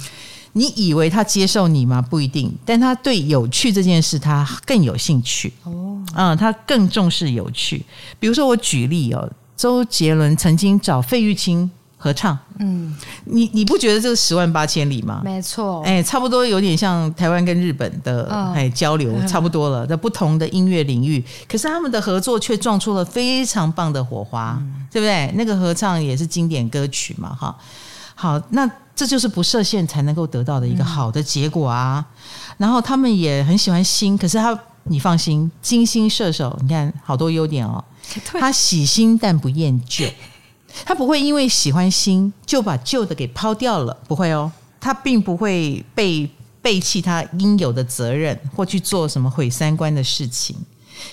你以为他接受你吗？不一定，但他对有趣这件事他更有兴趣哦。嗯，他更重视有趣。比如说，我举例哦，周杰伦曾经找费玉清合唱，嗯，你你不觉得这个十万八千里吗？没错，哎，差不多有点像台湾跟日本的哎交流，差不多了，在不同的音乐领域，可是他们的合作却撞出了非常棒的火花，嗯、对不对？那个合唱也是经典歌曲嘛，哈。好，那。这就是不设限才能够得到的一个好的结果啊！嗯、然后他们也很喜欢新，可是他，你放心，金星射手，你看好多优点哦。他喜新但不厌旧，他不会因为喜欢新就把旧的给抛掉了，不会哦。他并不会背背弃他应有的责任，或去做什么毁三观的事情。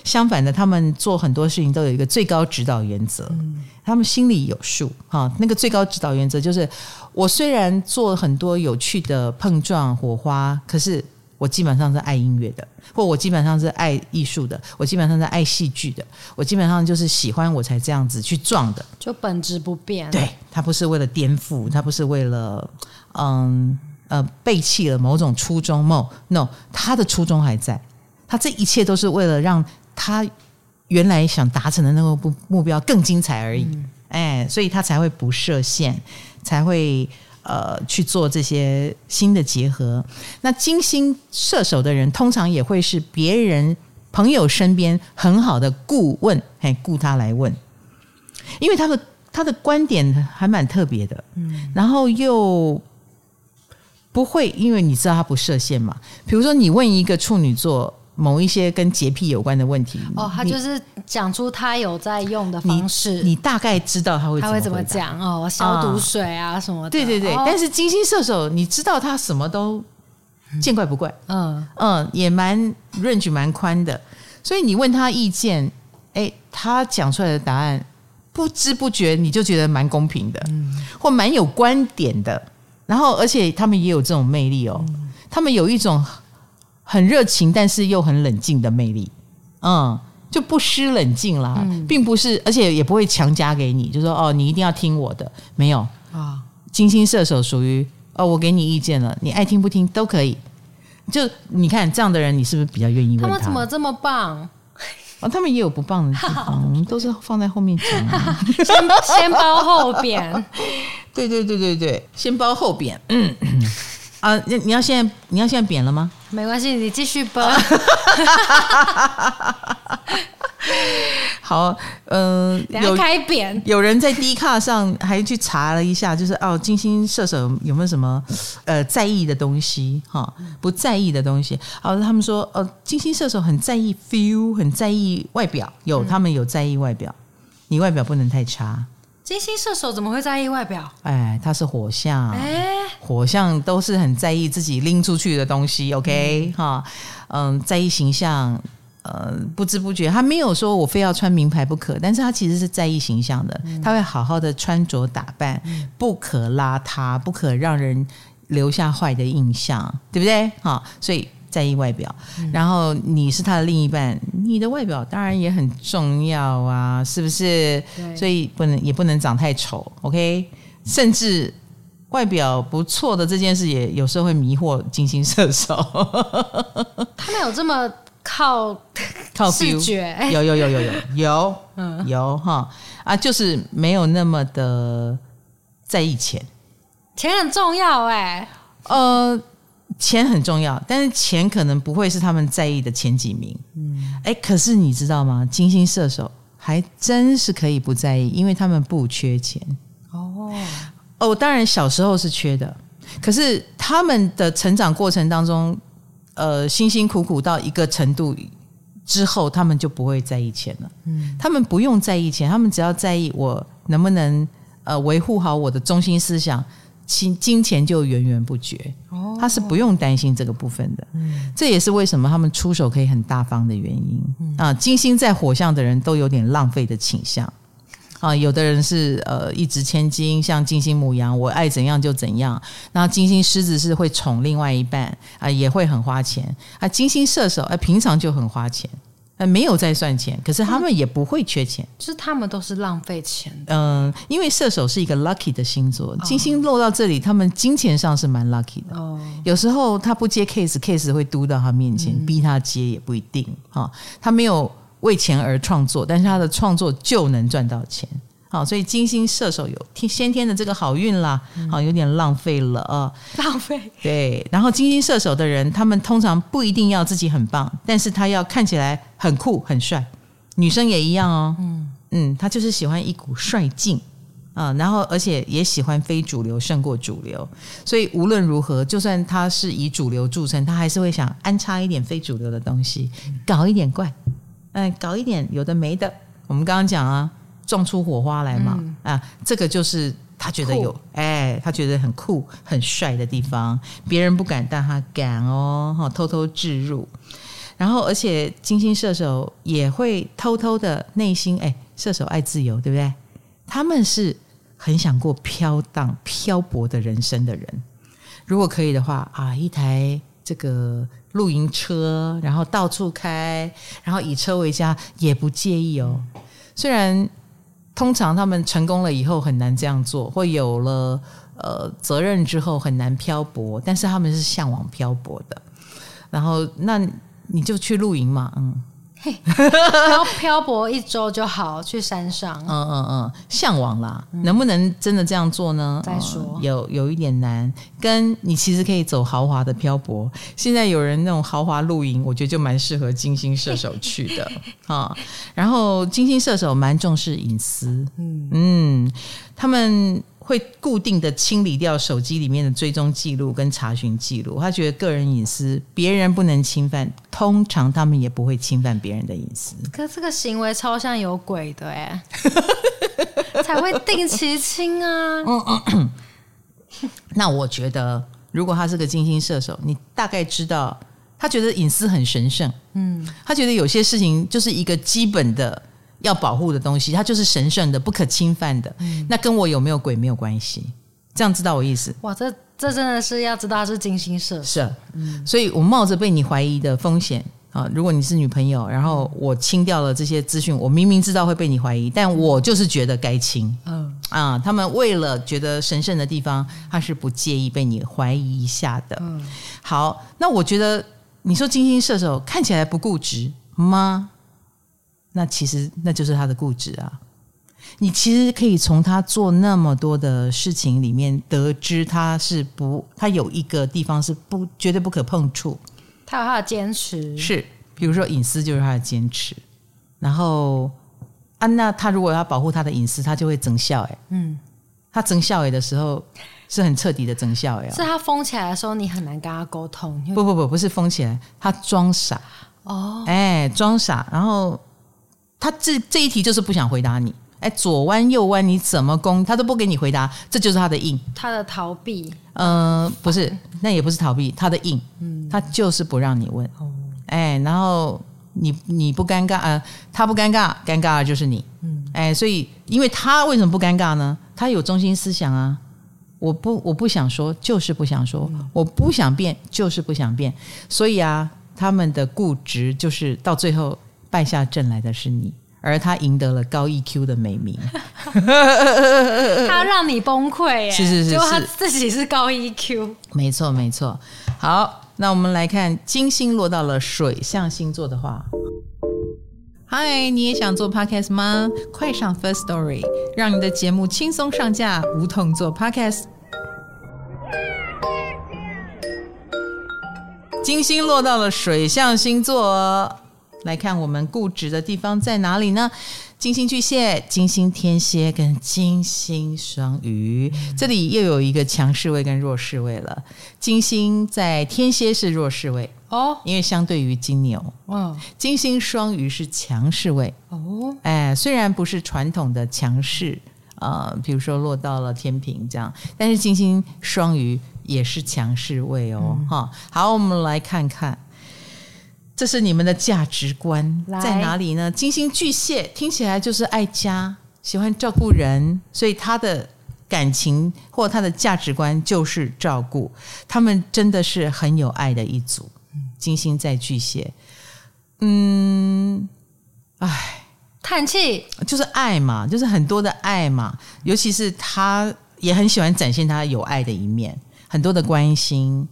相反的，他们做很多事情都有一个最高指导原则，嗯、他们心里有数哈。那个最高指导原则就是。我虽然做很多有趣的碰撞火花，可是我基本上是爱音乐的，或我基本上是爱艺术的，我基本上是爱戏剧的，我基本上就是喜欢我才这样子去撞的，就本质不变。对，他不是为了颠覆，他不是为了嗯呃背弃了某种初衷，no no，他的初衷还在，他这一切都是为了让他原来想达成的那个目目标更精彩而已。嗯、哎，所以他才会不设限。才会呃去做这些新的结合。那金星射手的人，通常也会是别人朋友身边很好的顾问，嘿，顾他来问，因为他的他的观点还蛮特别的，嗯，然后又不会，因为你知道他不设限嘛。比如说，你问一个处女座。某一些跟洁癖有关的问题哦，他就是讲出他有在用的方式，你，你大概知道他会他会怎么讲哦，消毒水啊什么的，对对对。哦、但是金星射手，你知道他什么都见怪不怪，嗯。嗯，也蛮 range 蛮宽的，所以你问他意见，哎，他讲出来的答案不知不觉你就觉得蛮公平的，嗯，或蛮有观点的，然后而且他们也有这种魅力哦，嗯、他们有一种。很热情，但是又很冷静的魅力，嗯，就不失冷静啦，嗯、并不是，而且也不会强加给你，就说哦，你一定要听我的，没有啊。金星射手属于哦，我给你意见了，你爱听不听都可以。就你看这样的人，你是不是比较愿意问他？他们怎么这么棒？哦，他们也有不棒的地方，我们都是放在后面讲，先先包后贬。对对对对对，先包后贬。嗯。啊，你你要现在你要现在扁了吗？没关系，你继续播。好，嗯、呃，有开扁，有人在 D 卡上还去查了一下，就是哦，金星射手有没有什么呃在意的东西？哈，不在意的东西。好，他们说哦，金星射手很在意 feel，很在意外表，有他们有在意外表，你外表不能太差。金星射手怎么会在意外表？哎，他是火象，哎，火象都是很在意自己拎出去的东西。OK，哈，嗯，在意形象，呃，不知不觉他没有说我非要穿名牌不可，但是他其实是在意形象的，嗯、他会好好的穿着打扮，嗯、不可邋遢，不可让人留下坏的印象，对不对？哈，所以。在意外表，然后你是他的另一半，你的外表当然也很重要啊，是不是？所以不能也不能长太丑，OK？甚至外表不错的这件事，也有时候会迷惑金星射手。他们有这么靠靠视觉？有有有有有 有，嗯，有哈啊，就是没有那么的在意钱，钱很重要哎、欸，呃。钱很重要，但是钱可能不会是他们在意的前几名。嗯，哎，可是你知道吗？金星射手还真是可以不在意，因为他们不缺钱。哦哦，当然小时候是缺的，可是他们的成长过程当中，呃，辛辛苦苦到一个程度之后，他们就不会在意钱了。嗯，他们不用在意钱，他们只要在意我能不能呃维护好我的中心思想。金金钱就源源不绝，他是不用担心这个部分的。这也是为什么他们出手可以很大方的原因啊。金星在火象的人都有点浪费的倾向啊，有的人是呃一掷千金，像金星母羊，我爱怎样就怎样。那金星狮子是会宠另外一半啊，也会很花钱啊。金星射手啊，平常就很花钱，啊，没有在算钱，可是他们也不会缺钱，嗯、就是他们都是浪费钱。嗯，因为射手是一个 lucky 的星座，金星落到这里，他们金钱上是蛮 lucky 的。哦，有时候他不接 case，case 会嘟到他面前，嗯、逼他接也不一定啊。他没有。为钱而创作，但是他的创作就能赚到钱。好，所以金星射手有先天的这个好运啦。好，有点浪费了啊，浪费。对，然后金星射手的人，他们通常不一定要自己很棒，但是他要看起来很酷很帅。女生也一样哦。嗯嗯，他就是喜欢一股帅劲啊，然后而且也喜欢非主流胜过主流。所以无论如何，就算他是以主流著称，他还是会想安插一点非主流的东西，搞一点怪。嗯，搞一点有的没的，我们刚刚讲啊，撞出火花来嘛，嗯、啊，这个就是他觉得有，酷哎，他觉得很酷、很帅的地方，别人不敢，但他敢哦，哈，偷偷置入，然后而且金星射手也会偷偷的内心，哎，射手爱自由，对不对？他们是很想过飘荡、漂泊的人生的人，如果可以的话啊，一台这个。露营车，然后到处开，然后以车为家，也不介意哦。虽然通常他们成功了以后很难这样做，会有了呃责任之后很难漂泊，但是他们是向往漂泊的。然后那你就去露营嘛，嗯。然后漂泊一周就好，去山上。嗯嗯嗯，向往啦，能不能真的这样做呢？再说，嗯、有有一点难。跟你其实可以走豪华的漂泊。现在有人那种豪华露营，我觉得就蛮适合金星射手去的 啊。然后金星射手蛮重视隐私，嗯嗯，他们。会固定的清理掉手机里面的追踪记录跟查询记录，他觉得个人隐私别人不能侵犯，通常他们也不会侵犯别人的隐私。可这个行为超像有鬼的哎，才会定期清啊。嗯嗯。那我觉得，如果他是个金星射手，你大概知道他觉得隐私很神圣。嗯，他觉得有些事情就是一个基本的。要保护的东西，它就是神圣的、不可侵犯的。嗯、那跟我有没有鬼没有关系。这样知道我意思？哇，这这真的是要知道他是金星射手。是，嗯、所以我冒着被你怀疑的风险啊，如果你是女朋友，然后我清掉了这些资讯，我明明知道会被你怀疑，但我就是觉得该清。嗯啊，他们为了觉得神圣的地方，他是不介意被你怀疑一下的。嗯，好，那我觉得你说金星射手看起来不固执吗？那其实那就是他的固执啊！你其实可以从他做那么多的事情里面得知，他是不，他有一个地方是不绝对不可碰触。他有他的坚持，是比如说隐私就是他的坚持。然后啊，那他如果要保护他的隐私，他就会增效哎，嗯，他增效哎的时候是很彻底的增效哎，是他封起来的时候，你很难跟他沟通。不不不，不是封起来，他装傻哦，哎，装傻，然后。他这这一题就是不想回答你，哎，左弯右弯你怎么攻，他都不给你回答，这就是他的硬，他的逃避，嗯、呃，不是，那也不是逃避，他的硬，嗯，他就是不让你问，哦，哎，然后你你不尴尬啊、呃，他不尴尬，尴尬的就是你，嗯，哎，所以因为他为什么不尴尬呢？他有中心思想啊，我不我不想说，就是不想说，嗯、我不想变，就是不想变，所以啊，他们的固执就是到最后。败下阵来的是你，而他赢得了高 EQ 的美名。他让你崩溃，是是是，结果他自己是高 EQ。没错没错。好，那我们来看金星落到了水象星座的话。嗨，你也想做 Podcast 吗？快上 First Story，让你的节目轻松上架，无痛做 Podcast。金星落到了水象星座。来看我们固执的地方在哪里呢？金星巨蟹、金星天蝎跟金星双鱼，这里又有一个强势位跟弱势位了。金星在天蝎是弱势位哦，因为相对于金牛，哦，金星双鱼是强势位哦。哎，虽然不是传统的强势啊，呃，比如说落到了天平这样，但是金星双鱼也是强势位哦。哈，嗯，好，我们来看看。这是你们的价值观在哪里呢？金星巨蟹听起来就是爱家，喜欢照顾人，所以他的感情或他的价值观就是照顾。他们真的是很有爱的一组。金星在巨蟹，嗯，唉，叹气，就是爱嘛，就是很多的爱嘛。尤其是他也很喜欢展现他有爱的一面，很多的关心。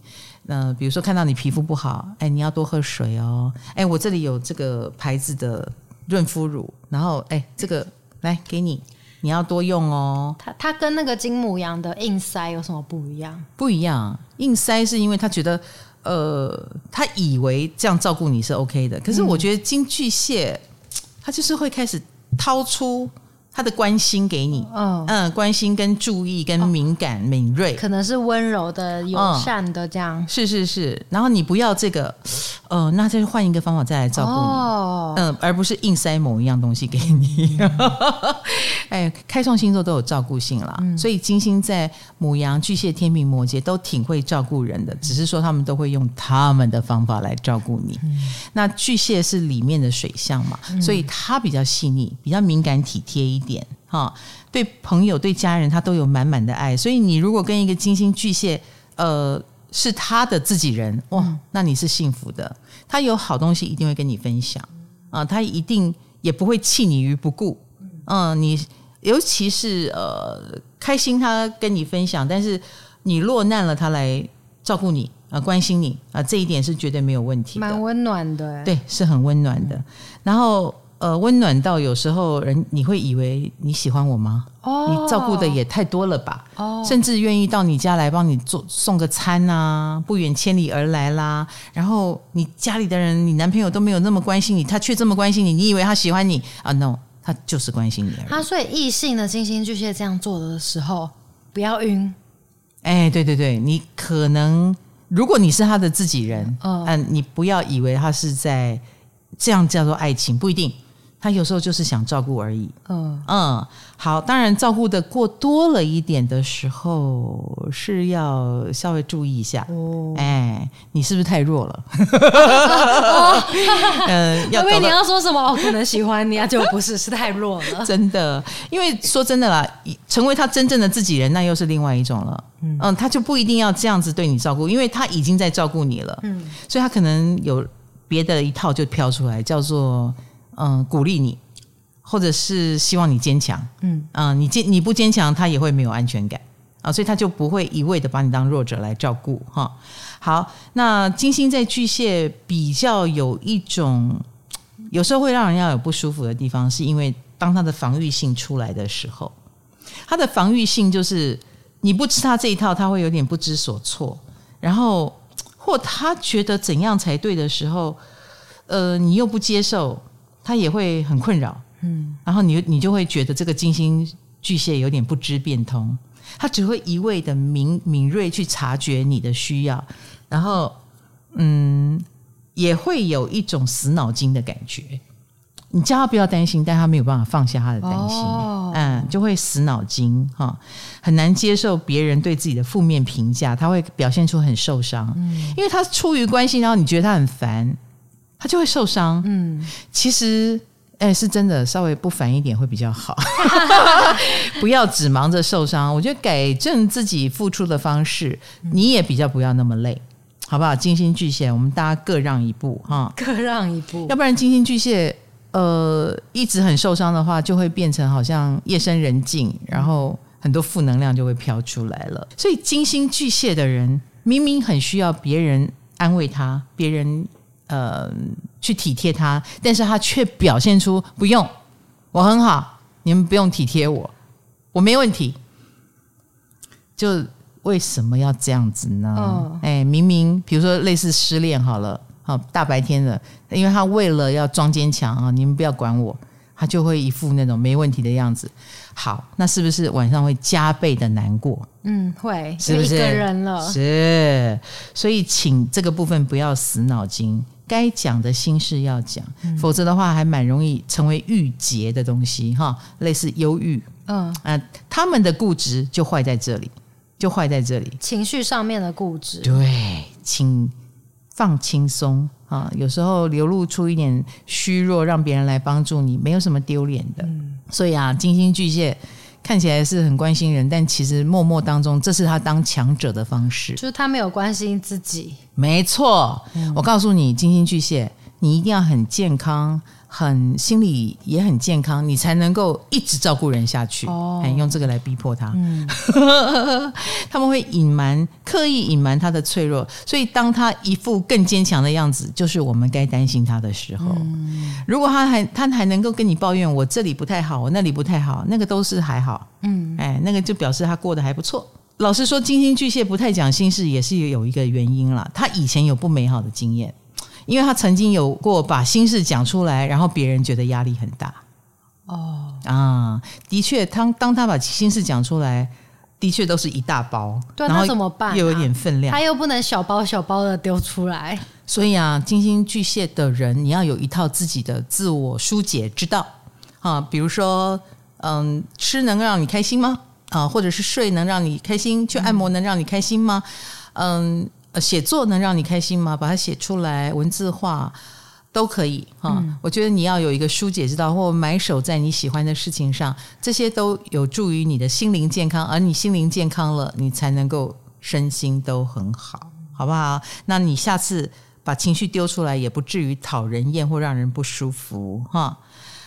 呃，比如说看到你皮肤不好，哎，你要多喝水哦。哎，我这里有这个牌子的润肤乳，然后哎，这个来给你，你要多用哦。它它跟那个金母羊的硬塞有什么不一样？不一样，硬塞是因为他觉得，呃，他以为这样照顾你是 OK 的，可是我觉得金巨蟹，他就是会开始掏出。他的关心给你，嗯。嗯，关心跟注意跟敏感、哦、敏锐，可能是温柔的、友善的这样、嗯。是是是，然后你不要这个，呃，那再换一个方法再来照顾你，哦、嗯，而不是硬塞某一样东西给你。哎，开创星座都有照顾性啦，嗯、所以金星在母羊、巨蟹、天秤、摩羯都挺会照顾人的，只是说他们都会用他们的方法来照顾你。嗯、那巨蟹是里面的水象嘛，嗯、所以它比较细腻，比较敏感体贴一点。点哈，对朋友、对家人，他都有满满的爱。所以，你如果跟一个金星巨蟹，呃，是他的自己人，哇，那你是幸福的。他有好东西，一定会跟你分享啊，他一定也不会弃你于不顾。嗯，你尤其是呃，开心他跟你分享，但是你落难了，他来照顾你啊，关心你啊，这一点是绝对没有问题的，蛮温暖的，对，是很温暖的。然后。呃，温暖到有时候人你会以为你喜欢我吗？哦，你照顾的也太多了吧？哦，甚至愿意到你家来帮你做送个餐啊，不远千里而来啦。然后你家里的人，你男朋友都没有那么关心你，他却这么关心你，你以为他喜欢你啊？No，他就是关心你而已。他所以异性的金星巨蟹这样做的时候，不要晕。哎，对对对，你可能如果你是他的自己人，嗯，嗯，你不要以为他是在这样叫做爱情，不一定。他有时候就是想照顾而已。嗯嗯，好，当然照顾的过多了一点的时候是要稍微注意一下。哦，哎，你是不是太弱了？嗯，因为你要说什么？我可能喜欢你啊，就不是，是太弱了。真的，因为说真的啦，成为他真正的自己人，那又是另外一种了。嗯，嗯，他就不一定要这样子对你照顾，因为他已经在照顾你了。嗯，所以他可能有别的一套就飘出来，叫做。嗯，鼓励你，或者是希望你坚强。嗯嗯，你坚你不坚强，他也会没有安全感啊，所以他就不会一味的把你当弱者来照顾哈。好，那金星在巨蟹比较有一种，有时候会让人家有不舒服的地方，是因为当他的防御性出来的时候，他的防御性就是你不吃他这一套，他会有点不知所措，然后或他觉得怎样才对的时候，呃，你又不接受。他也会很困扰，嗯，然后你你就会觉得这个金星巨蟹有点不知变通，他只会一味的敏敏锐去察觉你的需要，然后嗯，也会有一种死脑筋的感觉。你叫他不要担心，但他没有办法放下他的担心，哦、嗯，就会死脑筋哈，很难接受别人对自己的负面评价，他会表现出很受伤，嗯，因为他出于关心，然后你觉得他很烦。他就会受伤，嗯，其实，哎，是真的，稍微不烦一点会比较好，不要只忙着受伤。我觉得改正自己付出的方式，你也比较不要那么累，好不好？金星巨蟹，我们大家各让一步哈，各让一步，要不然金星巨蟹，呃，一直很受伤的话，就会变成好像夜深人静，然后很多负能量就会飘出来了。所以金星巨蟹的人，明明很需要别人安慰他，别人。呃，去体贴他，但是他却表现出不用，我很好，你们不用体贴我，我没问题。就为什么要这样子呢？哦、哎，明明比如说类似失恋好了，好大白天的，因为他为了要装坚强啊，你们不要管我，他就会一副那种没问题的样子。好，那是不是晚上会加倍的难过？嗯，会，是不是一个人了？是，所以请这个部分不要死脑筋。该讲的心事要讲，嗯、否则的话还蛮容易成为郁结的东西哈，类似忧郁。嗯啊、呃，他们的固执就坏在这里，就坏在这里，情绪上面的固执。对，请放轻松啊，有时候流露出一点虚弱，让别人来帮助你，没有什么丢脸的。嗯、所以啊，金星巨蟹看起来是很关心人，但其实默默当中，这是他当强者的方式，就是他没有关心自己。没错，嗯、我告诉你，金星巨蟹，你一定要很健康。很心理也很健康，你才能够一直照顾人下去。哦，用这个来逼迫他，嗯、他们会隐瞒，刻意隐瞒他的脆弱，所以当他一副更坚强的样子，就是我们该担心他的时候。嗯、如果他还他还能够跟你抱怨，我这里不太好，我那里不太好，那个都是还好。嗯，哎，那个就表示他过得还不错。老实说，金星巨蟹不太讲心事，也是有一个原因啦。他以前有不美好的经验。因为他曾经有过把心事讲出来，然后别人觉得压力很大。哦啊，的确，当当他把心事讲出来，的确都是一大包。对，那怎么办啊？又有点分量，他又不能小包小包的丢出来。所以啊，金星巨蟹的人，你要有一套自己的自我疏解之道啊。比如说，嗯，吃能让你开心吗？啊，或者是睡能让你开心？去按摩能让你开心吗？嗯。写作能让你开心吗？把它写出来，文字化都可以哈。嗯、我觉得你要有一个疏解之道，或埋首在你喜欢的事情上，这些都有助于你的心灵健康。而你心灵健康了，你才能够身心都很好，好不好？那你下次把情绪丢出来，也不至于讨人厌或让人不舒服哈。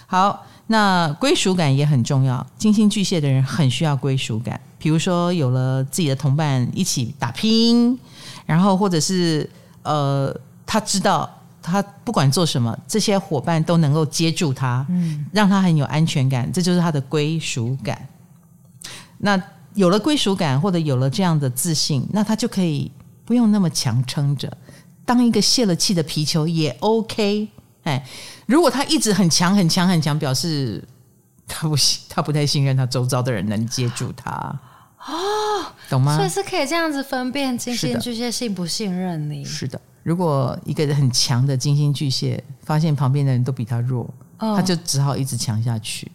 好，那归属感也很重要。金星巨蟹的人很需要归属感，比如说有了自己的同伴一起打拼。然后，或者是呃，他知道他不管做什么，这些伙伴都能够接住他，嗯，让他很有安全感，这就是他的归属感。那有了归属感，或者有了这样的自信，那他就可以不用那么强撑着，当一个泄了气的皮球也 OK。哎，如果他一直很强、很强、很强，表示他不他不太信任他周遭的人能接住他。哦，懂吗？所以是可以这样子分辨金星巨蟹信不信任你。是的，如果一个很强的金星巨蟹发现旁边的人都比他弱，哦、他就只好一直强下去。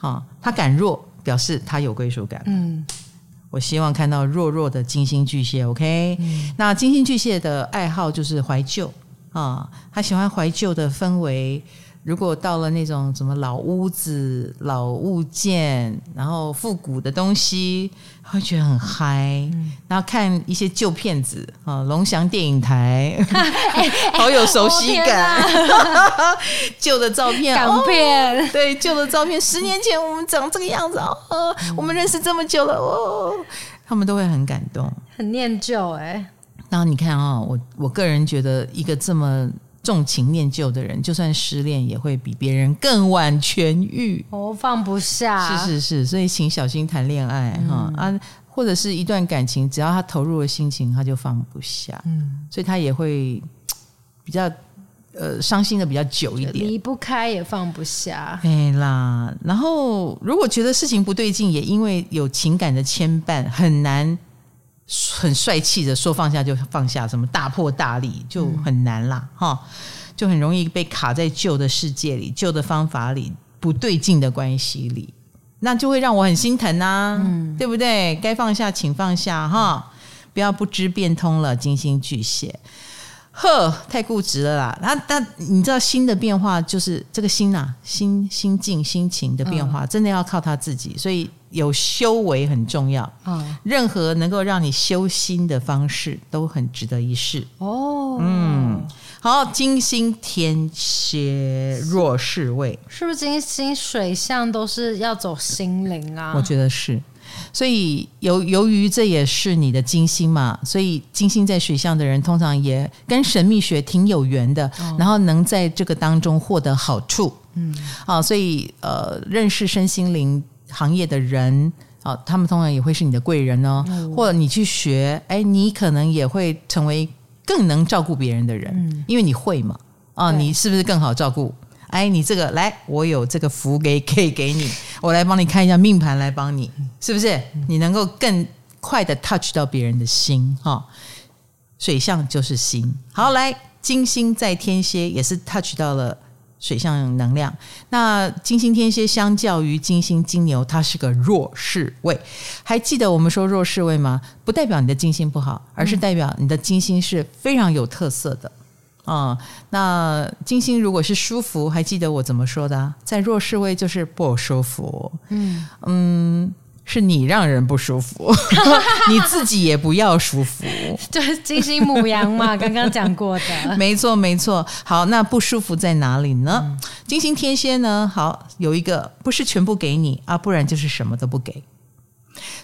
啊，他敢弱，表示他有归属感。嗯，我希望看到弱弱的金星巨蟹。OK，、嗯、那金星巨蟹的爱好就是怀旧啊，他喜欢怀旧的氛围。如果到了那种什么老屋子、老物件，然后复古的东西，会觉得很嗨。嗯、然后看一些旧片子啊，龙翔电影台，好有熟悉感。旧的照片，港片，哦、对，旧的照片，十年前我们长这个样子哦，嗯、我们认识这么久了哦，他们都会很感动，很念旧哎。然后你看啊、哦，我我个人觉得一个这么。重情念旧的人，就算失恋也会比别人更晚痊愈。哦，放不下，是是是，所以请小心谈恋爱哈、嗯、啊，或者是一段感情，只要他投入了心情，他就放不下。嗯，所以他也会比较呃伤心的比较久一点，离不开也放不下。对啦，然后如果觉得事情不对劲，也因为有情感的牵绊，很难。很帅气的说放下就放下，什么大破大立就很难啦，哈、嗯，就很容易被卡在旧的世界里、旧的方法里、不对劲的关系里，那就会让我很心疼啊，嗯、对不对？该放下请放下哈，不要不知变通了，金星巨蟹。呵，太固执了啦！那那你知道心的变化就是这个心呐、啊，心心境、心情的变化，真的要靠他自己。所以有修为很重要。啊，任何能够让你修心的方式都很值得一试。哦，嗯，好，金星天蝎弱势位，是不是金星水象都是要走心灵啊？我觉得是。所以由由于这也是你的金星嘛，所以金星在水象的人通常也跟神秘学挺有缘的，哦、然后能在这个当中获得好处。嗯，啊，所以呃，认识身心灵行业的人啊，他们通常也会是你的贵人哦。哦或者你去学，哎，你可能也会成为更能照顾别人的人，嗯、因为你会嘛。啊，对你是不是更好照顾？哎，你这个来，我有这个福给可以给你，我来帮你看一下命盘，来帮你，是不是？你能够更快的 touch 到别人的心哈、哦？水象就是心，好来，金星在天蝎也是 touch 到了水象能量。那金星天蝎相较于金星金牛，它是个弱势位。还记得我们说弱势位吗？不代表你的金星不好，而是代表你的金星是非常有特色的啊、嗯。那金星如果是舒服，还记得我怎么说的？在弱势位就是不舒服。嗯嗯。是你让人不舒服，你自己也不要舒服。就是金星母羊嘛，刚刚讲过的。没错，没错。好，那不舒服在哪里呢？嗯、金星天蝎呢？好，有一个不是全部给你啊，不然就是什么都不给。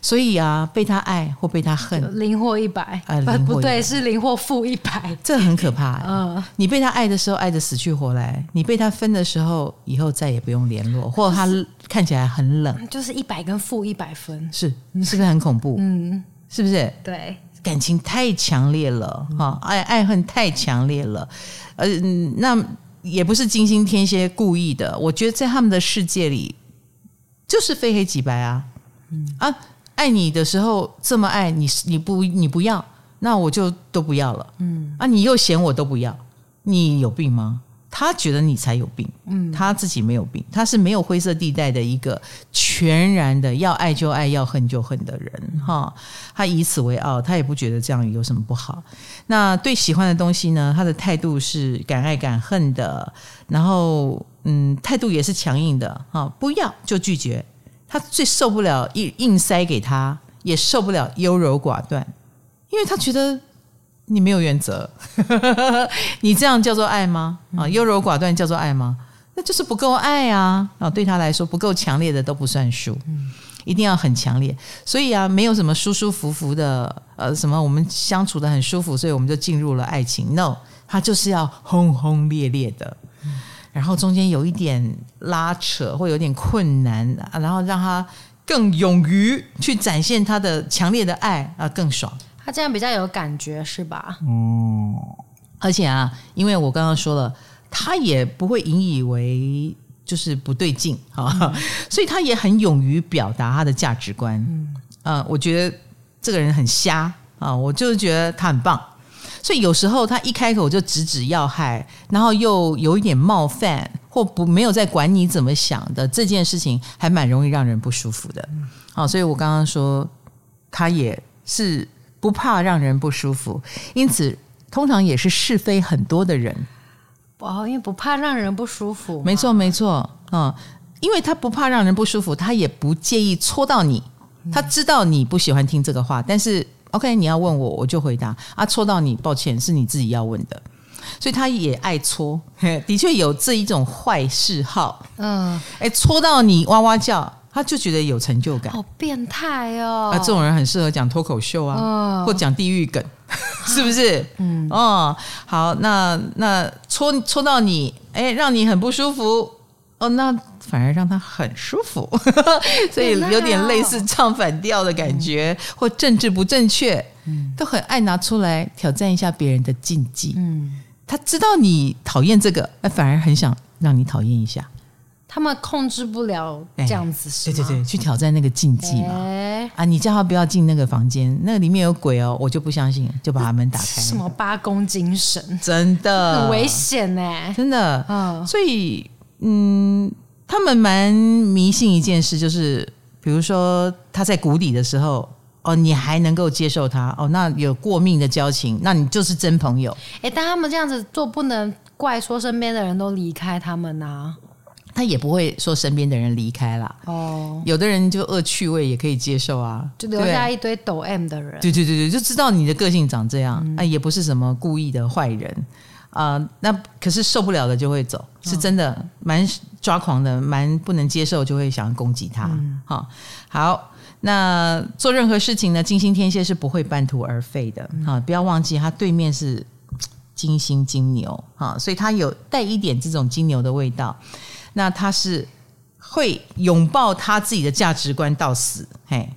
所以啊，被他爱或被他恨，零或一百。啊，不不对，是零或负一百，这很可怕。嗯，你被他爱的时候爱得死去活来，你被他分的时候，以后再也不用联络，或者他看起来很冷，就是一百跟负一百分，是是不是很恐怖？嗯，是不是？对，感情太强烈了，哈，爱爱恨太强烈了，呃，那也不是金星天蝎故意的，我觉得在他们的世界里，就是非黑即白啊。嗯啊，爱你的时候这么爱你，你不你不要，那我就都不要了。嗯啊，你又嫌我都不要，你有病吗？他觉得你才有病，嗯，他自己没有病，他是没有灰色地带的一个全然的要爱就爱，要恨就恨的人哈。他以此为傲，他也不觉得这样有什么不好。那对喜欢的东西呢，他的态度是敢爱敢恨的，然后嗯，态度也是强硬的哈，不要就拒绝。他最受不了硬硬塞给他，也受不了优柔寡断，因为他觉得你没有原则，你这样叫做爱吗？啊，优柔寡断叫做爱吗？那就是不够爱啊！啊，对他来说不够强烈的都不算数，一定要很强烈。所以啊，没有什么舒舒服服的，呃，什么我们相处的很舒服，所以我们就进入了爱情。No，他就是要轰轰烈烈的。然后中间有一点拉扯，或有点困难，然后让他更勇于去展现他的强烈的爱啊，更爽。他这样比较有感觉，是吧？嗯，而且啊，因为我刚刚说了，他也不会引以为就是不对劲啊，嗯、所以他也很勇于表达他的价值观。嗯，啊，我觉得这个人很瞎啊，我就是觉得他很棒。所以有时候他一开口就直指要害，然后又有一点冒犯，或不没有在管你怎么想的这件事情，还蛮容易让人不舒服的。好，所以我刚刚说他也是不怕让人不舒服，因此通常也是是非很多的人。哦，因为不怕让人不舒服。没错，没错。嗯，因为他不怕让人不舒服，他也不介意戳到你。他知道你不喜欢听这个话，但是。OK，你要问我，我就回答啊。戳到你，抱歉，是你自己要问的。所以他也爱戳，的确有这一种坏嗜好。嗯，哎，戳到你哇哇叫，他就觉得有成就感。好变态哦！啊，这种人很适合讲脱口秀啊，哦、或讲地狱梗，是不是？嗯，哦，好，那那戳戳到你，哎，让你很不舒服。哦，那反而让他很舒服，所以有点类似唱反调的感觉，嗯、或政治不正确，嗯、都很爱拿出来挑战一下别人的禁忌。嗯，他知道你讨厌这个，反而很想让你讨厌一下。他们控制不了这样子是，对对对，去挑战那个禁忌嘛。哎、啊，你叫他不要进那个房间，那里面有鬼哦，我就不相信，就把他门打开。什么八公精神？真的很危险呢，真的。嗯，所以。嗯，他们蛮迷信一件事，就是比如说他在谷底的时候，哦，你还能够接受他，哦，那有过命的交情，那你就是真朋友。哎，但他们这样子做，不能怪说身边的人都离开他们呐、啊。他也不会说身边的人离开了。哦，有的人就恶趣味也可以接受啊，就留下一堆抖 M 的人。对对对对，就知道你的个性长这样，那、嗯、也不是什么故意的坏人。啊、呃，那可是受不了的就会走，是真的，蛮抓狂的，蛮不能接受，就会想要攻击他。嗯、好，那做任何事情呢，金星天蝎是不会半途而废的。啊，不要忘记，他对面是金星金牛哈，所以他有带一点这种金牛的味道。那他是会拥抱他自己的价值观到死，嘿，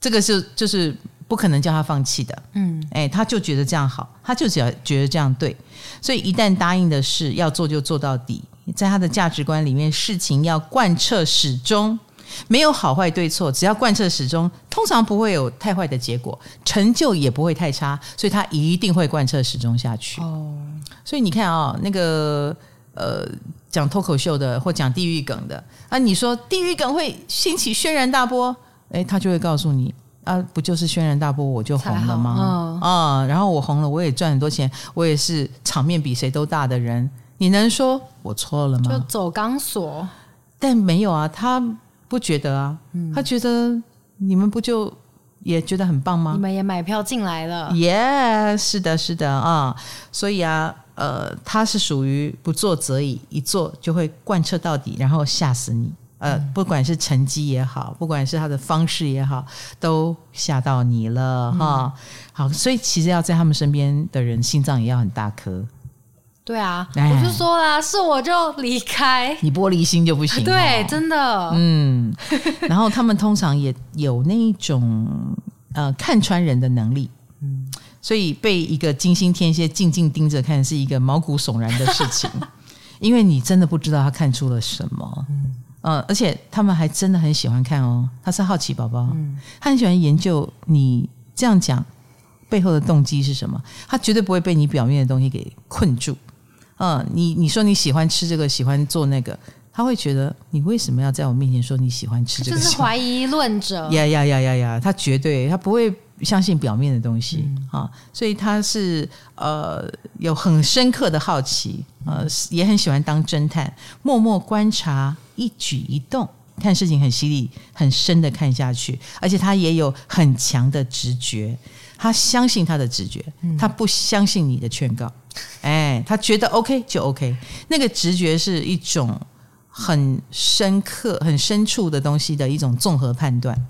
这个是就是。不可能叫他放弃的，嗯，哎，他就觉得这样好，他就只要觉得这样对，所以一旦答应的事要做就做到底，在他的价值观里面，事情要贯彻始终，没有好坏对错，只要贯彻始终，通常不会有太坏的结果，成就也不会太差，所以他一定会贯彻始终下去。哦，所以你看啊、哦，那个呃讲脱口秀的或讲地狱梗的啊，你说地狱梗会兴起轩然大波，哎，他就会告诉你啊，不就是轩然大波我就红了吗？啊、哦，然后我红了，我也赚很多钱，我也是场面比谁都大的人，你能说我错了吗？就走钢索，但没有啊，他不觉得啊，嗯、他觉得你们不就。也觉得很棒吗？你们也买票进来了，耶，yeah, 是的，是的啊，所以啊，呃，他是属于不做则已，一做就会贯彻到底，然后吓死你。呃，不管是成绩也好，不管是他的方式也好，都吓到你了哈。嗯、好，所以其实要在他们身边的人心脏也要很大颗。对啊，我就说啦，是我就离开，你玻璃心就不行。对，真的。嗯，然后他们通常也有那一种呃看穿人的能力，嗯，所以被一个金星天蝎静静盯着看是一个毛骨悚然的事情，因为你真的不知道他看出了什么，嗯，呃，而且他们还真的很喜欢看哦，他是好奇宝宝，嗯，他很喜欢研究你这样讲背后的动机是什么，他绝对不会被你表面的东西给困住。嗯，你你说你喜欢吃这个，喜欢做那个，他会觉得你为什么要在我面前说你喜欢吃这个？就是怀疑论者。呀呀呀呀呀！他绝对他不会相信表面的东西啊、嗯，所以他是呃有很深刻的好奇，呃也很喜欢当侦探，默默观察一举一动，看事情很犀利、很深的看下去，而且他也有很强的直觉，他相信他的直觉，他不相信你的劝告。哎，他觉得 OK 就 OK，那个直觉是一种很深刻、很深处的东西的一种综合判断。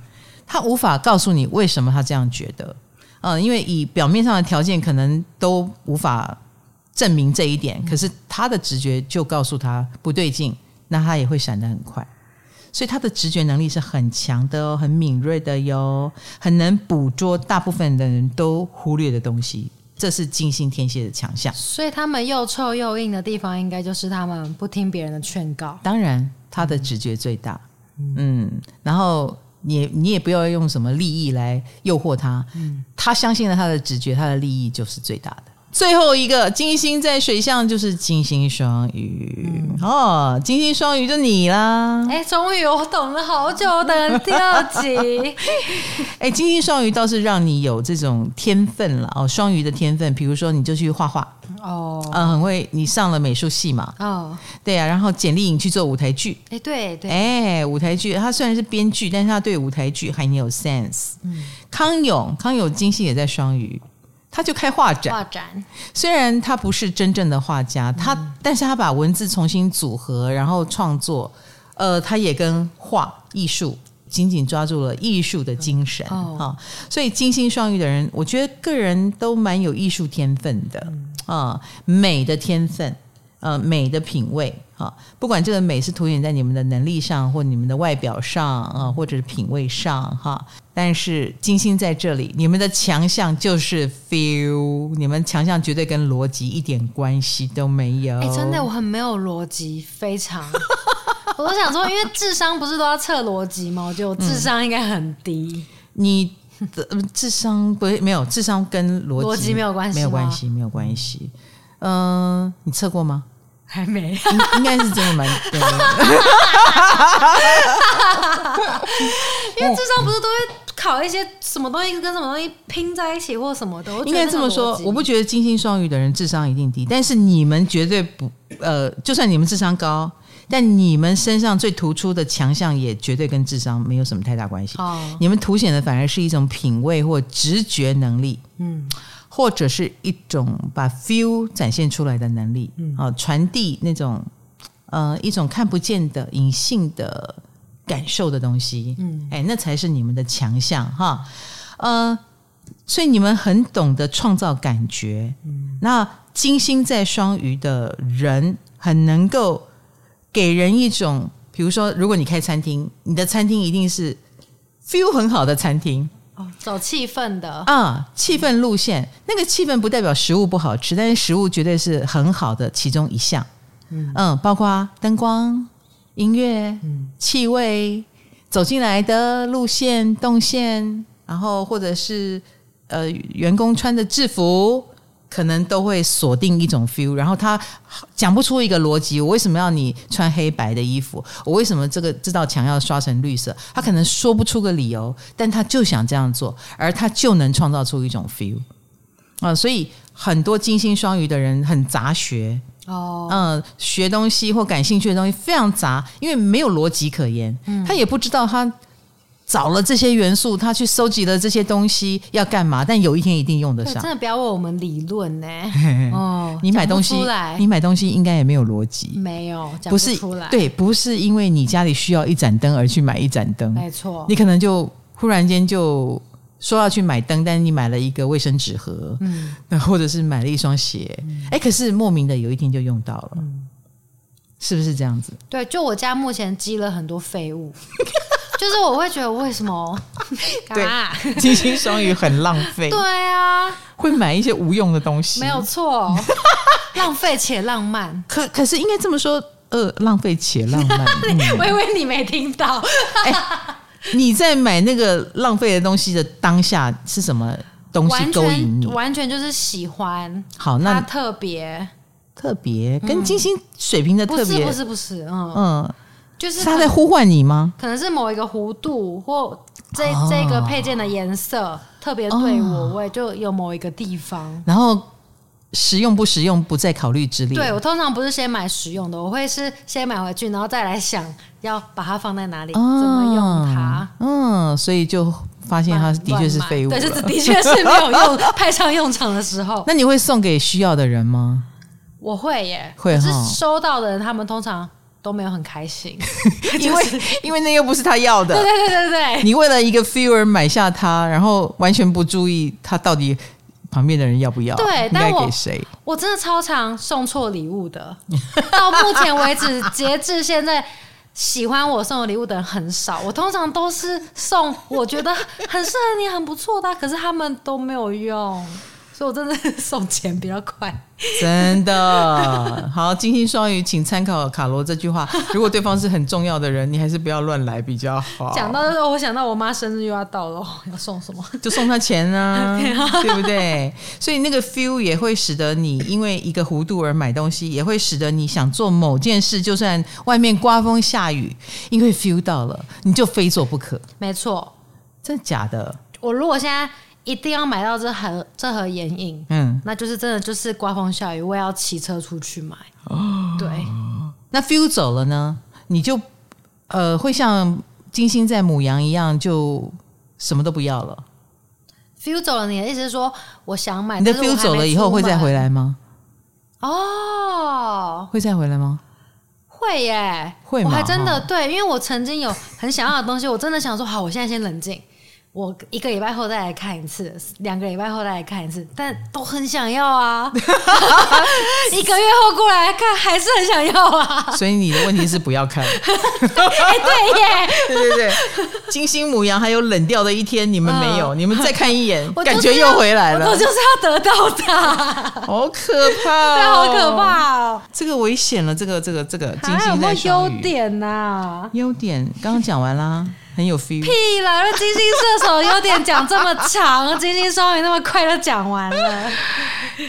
他无法告诉你为什么他这样觉得，嗯，因为以表面上的条件可能都无法证明这一点，可是他的直觉就告诉他不对劲，那他也会闪得很快。所以他的直觉能力是很强的哦，很敏锐的哟，很能捕捉大部分的人都忽略的东西。这是金星天蝎的强项，所以他们又臭又硬的地方，应该就是他们不听别人的劝告。当然，他的直觉最大，嗯，嗯，然后你你也不要用什么利益来诱惑他，嗯，他相信了他的直觉，他的利益就是最大的。最后一个金星在水象就是金星双鱼、嗯、哦，金星双鱼就你啦！哎，终于我等了好久的第二集。哎，金星双鱼倒是让你有这种天分了哦，双鱼的天分，比如说你就去画画。哦，嗯，很会，你上了美术系嘛。哦，对啊，然后简历颖去做舞台剧，哎，对对，哎，舞台剧他虽然是编剧，但是他对舞台剧很有 sense。嗯，康永，康永金星也在双鱼。他就开画展，画展。虽然他不是真正的画家，他、嗯、但是他把文字重新组合，然后创作，呃，他也跟画艺术紧紧抓住了艺术的精神啊、嗯哦，所以金星双鱼的人，我觉得个人都蛮有艺术天分的啊、美的天分。呃，美的品味啊，不管这个美是凸显在你们的能力上，或你们的外表上啊，或者是品味上哈。但是金星在这里，你们的强项就是 feel，你们强项绝对跟逻辑一点关系都没有。哎，真的，我很没有逻辑，非常。我都想说，因为智商不是都要测逻辑吗？我觉得我智商应该很低。嗯、你的智商不没有，智商跟逻辑，逻辑没有关系，没有关系，没有关系。嗯、呃，你测过吗？还没，应应该是真的蛮对的。因为智商不是都会考一些什么东西跟什么东西拼在一起或什么的？应该这么说，我不觉得金星双鱼的人智商一定低，但是你们绝对不呃，就算你们智商高，但你们身上最突出的强项也绝对跟智商没有什么太大关系。哦，你们凸显的反而是一种品味或直觉能力。嗯。或者是一种把 feel 展现出来的能力，嗯，啊，传递那种呃一种看不见的隐性的感受的东西，嗯，哎，那才是你们的强项哈，呃，所以你们很懂得创造感觉，嗯，那金星在双鱼的人很能够给人一种，比如说，如果你开餐厅，你的餐厅一定是 feel 很好的餐厅。哦，走气氛的。啊，气氛路线，那个气氛不代表食物不好吃，但是食物绝对是很好的其中一项。嗯，嗯，包括灯光、音乐、嗯、气味，走进来的路线、动线，然后或者是呃员工穿的制服，可能都会锁定一种 feel，然后他讲不出一个逻辑。我为什么要你穿黑白的衣服？我为什么这个这道墙要刷成绿色？他可能说不出个理由，但他就想这样做，而他就能创造出一种 feel 啊！所以很多金星双鱼的人很杂学哦，嗯，学东西或感兴趣的东西非常杂，因为没有逻辑可言，他也不知道他。找了这些元素，他去收集了这些东西要干嘛？但有一天一定用得上。真的不要问我们理论呢。哦，你买东西，你买东西应该也没有逻辑。没有，不是出来。对，不是因为你家里需要一盏灯而去买一盏灯。没错，你可能就忽然间就说要去买灯，但是你买了一个卫生纸盒，嗯，或者是买了一双鞋，哎、嗯，可是莫名的有一天就用到了，嗯、是不是这样子？对，就我家目前积了很多废物。就是我会觉得为什么？对，金星双鱼很浪费。对啊，会买一些无用的东西，没有错，浪费且浪漫。可可是应该这么说，呃，浪费且浪漫。我以为你没听到。欸，你在买那个浪费的东西的当下是什么东西勾引你？完全就是喜欢。好，那特别特别跟金星水平的特别，不是不是，嗯嗯。就是他在呼唤你吗？可能是某一个弧度或这这个配件的颜色特别对我，我也就有某一个地方。然后实用不实用不在考虑之列。对，我通常不是先买实用的，我会是先买回去，然后再来想要把它放在哪里，怎么用它。嗯，所以就发现它的确是废物。对，是的确是没有用，派上用场的时候。那你会送给需要的人吗？我会耶，会。是收到的人，他们通常。都没有很开心，因为因为那又不是他要的。对对对对对，你为了一个而买下它，然后完全不注意他到底旁边的人要不要，对，应该给谁？我真的超常送错礼物的，到目前为止，截至现在，喜欢我送的礼物的人很少。我通常都是送我觉得很适合你、很不错的，可是他们都没有用。所以我真的送钱比较快，真的好。金星双鱼，请参考卡罗这句话：如果对方是很重要的人，你还是不要乱来比较好。讲到这个，我想到我妈生日又要到了，要送什么？就送她钱 啊，对不对？所以那个 feel 也会使得你因为一个弧度而买东西，也会使得你想做某件事，就算外面刮风下雨，因为 feel 到了，你就非做不可。没错，真的假的？我如果现在。一定要买到这盒这盒眼影，嗯，那就是真的就是刮风下雨，我也要骑车出去买。哦，对，那 feel 走了呢？你就呃会像金星在母羊一样，就什么都不要了。feel 走了，你的意思是说，我想买，你的 feel 走了以后会再回来吗？哦，会再回来吗？会耶，会吗？我还真的对，因为我曾经有很想要的东西，我真的想说，好，我现在先冷静。我一个礼拜后再来看一次，两个礼拜后再来看一次，但都很想要啊！一个月后过来看，还是很想要啊！所以你的问题是不要看。哎，对耶，对对对，金星母羊还有冷掉的一天，你们没有，你们再看一眼，感觉又回来了。我就是要得到它，好可怕，对，好可怕哦！这个危险了，这个这个这个金星在双鱼。优点呐，优点刚刚讲完啦。很有 feel。屁啦！金星射手有点讲这么长，金星双鱼那么快就讲完了。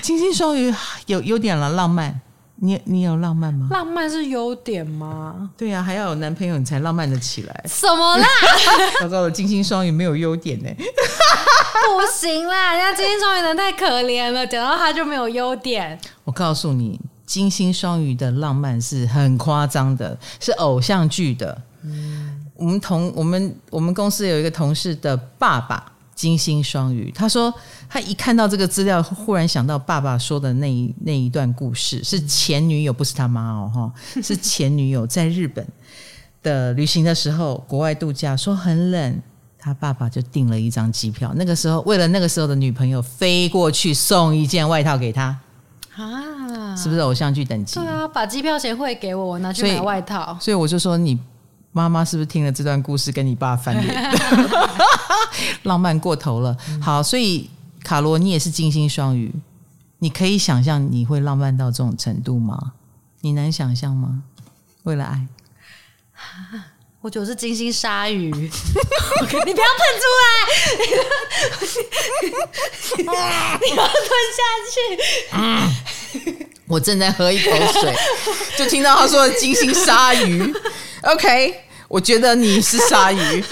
金星双鱼有优点了，浪漫。你你有浪漫吗？浪漫是优点吗？对呀、啊，还要有男朋友你才浪漫的起来。什么啦？糟糕了，金星双鱼没有优点呢。不行啦，人家金星双鱼人太可怜了，讲到他就没有优点。我告诉你，金星双鱼的浪漫是很夸张的，是偶像剧的。嗯。我们同我们我们公司有一个同事的爸爸金星双鱼，他说他一看到这个资料，忽然想到爸爸说的那一那一段故事，是前女友，不是他妈哦，哈，是前女友在日本的旅行的时候，国外度假，说很冷，他爸爸就订了一张机票，那个时候为了那个时候的女朋友飞过去送一件外套给他啊，是不是偶像剧等级？对啊，把机票钱汇给我，我拿去买外套，所以，所以我就说你。妈妈是不是听了这段故事跟你爸翻脸？浪漫过头了。好，所以卡罗，你也是金星双鱼，你可以想象你会浪漫到这种程度吗？你能想象吗？为了爱，我觉得是金星鲨鱼。你不要喷出来，你要吞下去。我正在喝一口水，就听到他说的金星鲨鱼。OK，我觉得你是鲨鱼。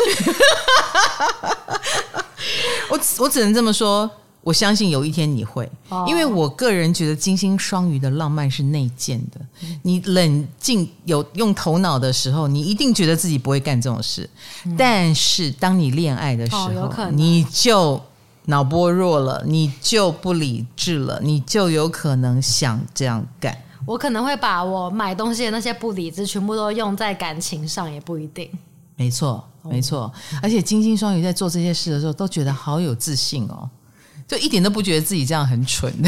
我我只能这么说。我相信有一天你会，因为我个人觉得金星双鱼的浪漫是内建的。你冷静有用头脑的时候，你一定觉得自己不会干这种事。但是当你恋爱的时候，你就脑波弱了，你就不理智了，你就有可能想这样干。我可能会把我买东西的那些不理智全部都用在感情上，也不一定。没错，没错。而且金星双鱼在做这些事的时候，都觉得好有自信哦。就一点都不觉得自己这样很蠢，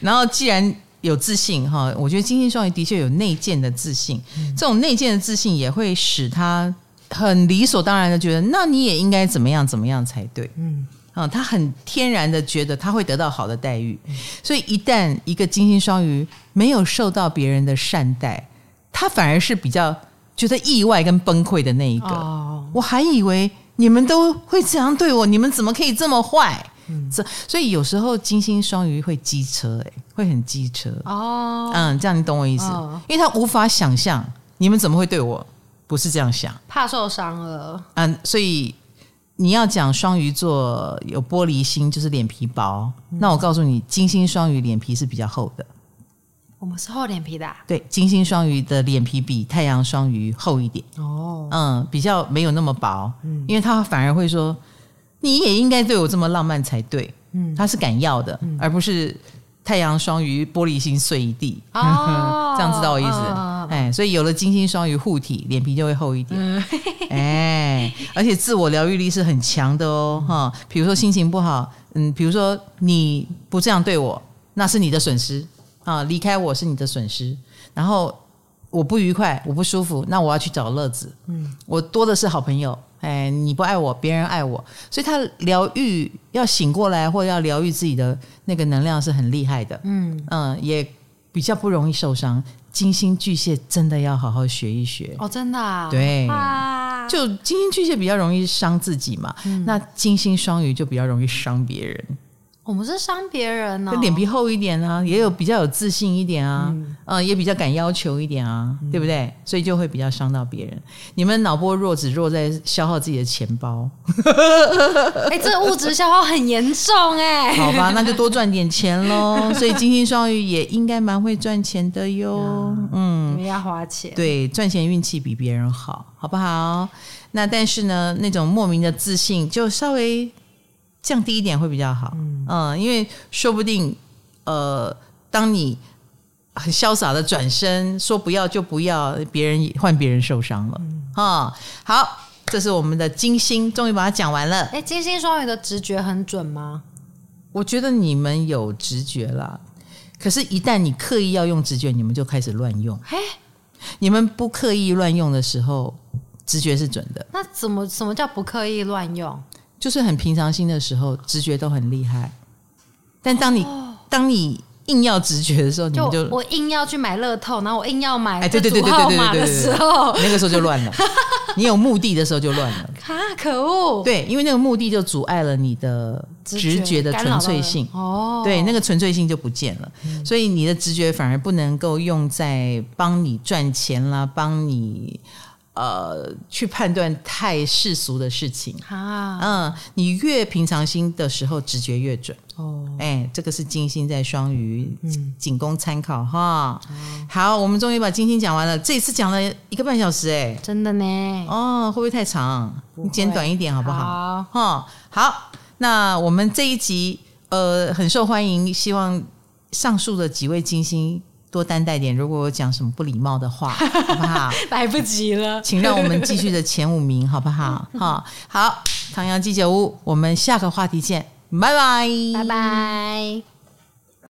然后既然有自信哈，我觉得金星双鱼的确有内建的自信，这种内建的自信也会使他很理所当然的觉得，那你也应该怎么样怎么样才对，嗯，啊，他很天然的觉得他会得到好的待遇，所以一旦一个金星双鱼没有受到别人的善待，他反而是比较觉得意外跟崩溃的那一个。我还以为你们都会这样对我，你们怎么可以这么坏？嗯，这所以有时候金星双鱼会机车，哎，会很机车哦。嗯，这样你懂我意思？哦，因为他无法想象你们怎么会对我不是这样想，怕受伤了。嗯，所以你要讲双鱼座有玻璃心，就是脸皮薄。嗯，那我告诉你，金星双鱼脸皮是比较厚的。我们是厚脸皮的，啊，对，金星双鱼的脸皮比太阳双鱼厚一点。哦，嗯，比较没有那么薄，嗯，因为他反而会说，你也应该对我这么浪漫才对，嗯，他是敢要的，嗯，而不是太阳双鱼玻璃心碎一地，哦，这样知道我意思？哦，哎，所以有了金星双鱼护体，脸皮就会厚一点，嗯，哎，而且自我疗愈力是很强的哦，哈，比如说心情不好，嗯，比如说你不这样对我，那是你的损失。啊，离开我是你的损失，然后我不愉快，我不舒服，那我要去找乐子。嗯，我多的是好朋友。哎，你不爱我，别人爱我，所以他疗愈要醒过来，或者要疗愈自己的那个能量是很厉害的。嗯嗯，也比较不容易受伤。金星巨蟹真的要好好学一学哦，真的啊？对，啊，就金星巨蟹比较容易伤自己嘛，嗯，那金星双鱼就比较容易伤别人。我们是伤别人呢、哦，脸皮厚一点啊，也有比较有自信一点啊，嗯，呃、也比较敢要求一点啊，嗯，对不对？所以就会比较伤到别人。你们脑波弱，只弱在消耗自己的钱包。哎，这物质消耗很严重哎。好吧，那就多赚点钱喽。所以金星双鱼也应该蛮会赚钱的哟。嗯，因为要花钱。对，赚钱运气比别人好，好不好？那但是呢，那种莫名的自信就稍微。降低一点会比较好，嗯，嗯，因为说不定，呃，当你很潇洒的转身说不要就不要，别人换别人受伤了，哈、嗯，好，这是我们的金星，终于把它讲完了。哎，金星双鱼的直觉很准吗？我觉得你们有直觉啦，可是，一旦你刻意要用直觉，你们就开始乱用。嘿，你们不刻意乱用的时候，直觉是准的。那怎么什么叫不刻意乱用？就是很平常心的时候，直觉都很厉害。但当你、哦、当你硬要直觉的时候，你们就，就我硬要去买乐透，然后我硬要买哎，对对对对对对对的时候，那个时候就乱了。你有目的的时候就乱了啊！可恶！对，因为那个目的就阻碍了你的直觉的纯粹性哦。对，那个纯粹性就不见了，嗯、所以你的直觉反而不能够用在帮你赚钱啦，帮你。呃，去判断太世俗的事情啊，嗯，你越平常心的时候，直觉越准哦。哎，这个是金星在双鱼，嗯，仅供参考哈。好，我们终于把金星讲完了，这一次讲了一个半小时，哎，真的呢。哦，会不会太长？你剪短一点好不好？哈，好。那我们这一集呃很受欢迎，希望上述的几位金星。多担待点，如果我讲什么不礼貌的话，好不好？来不及了，请让我们继续的前五名，好不好？哈，好，唐阳鸡酒屋，我们下个话题见，拜拜，拜拜。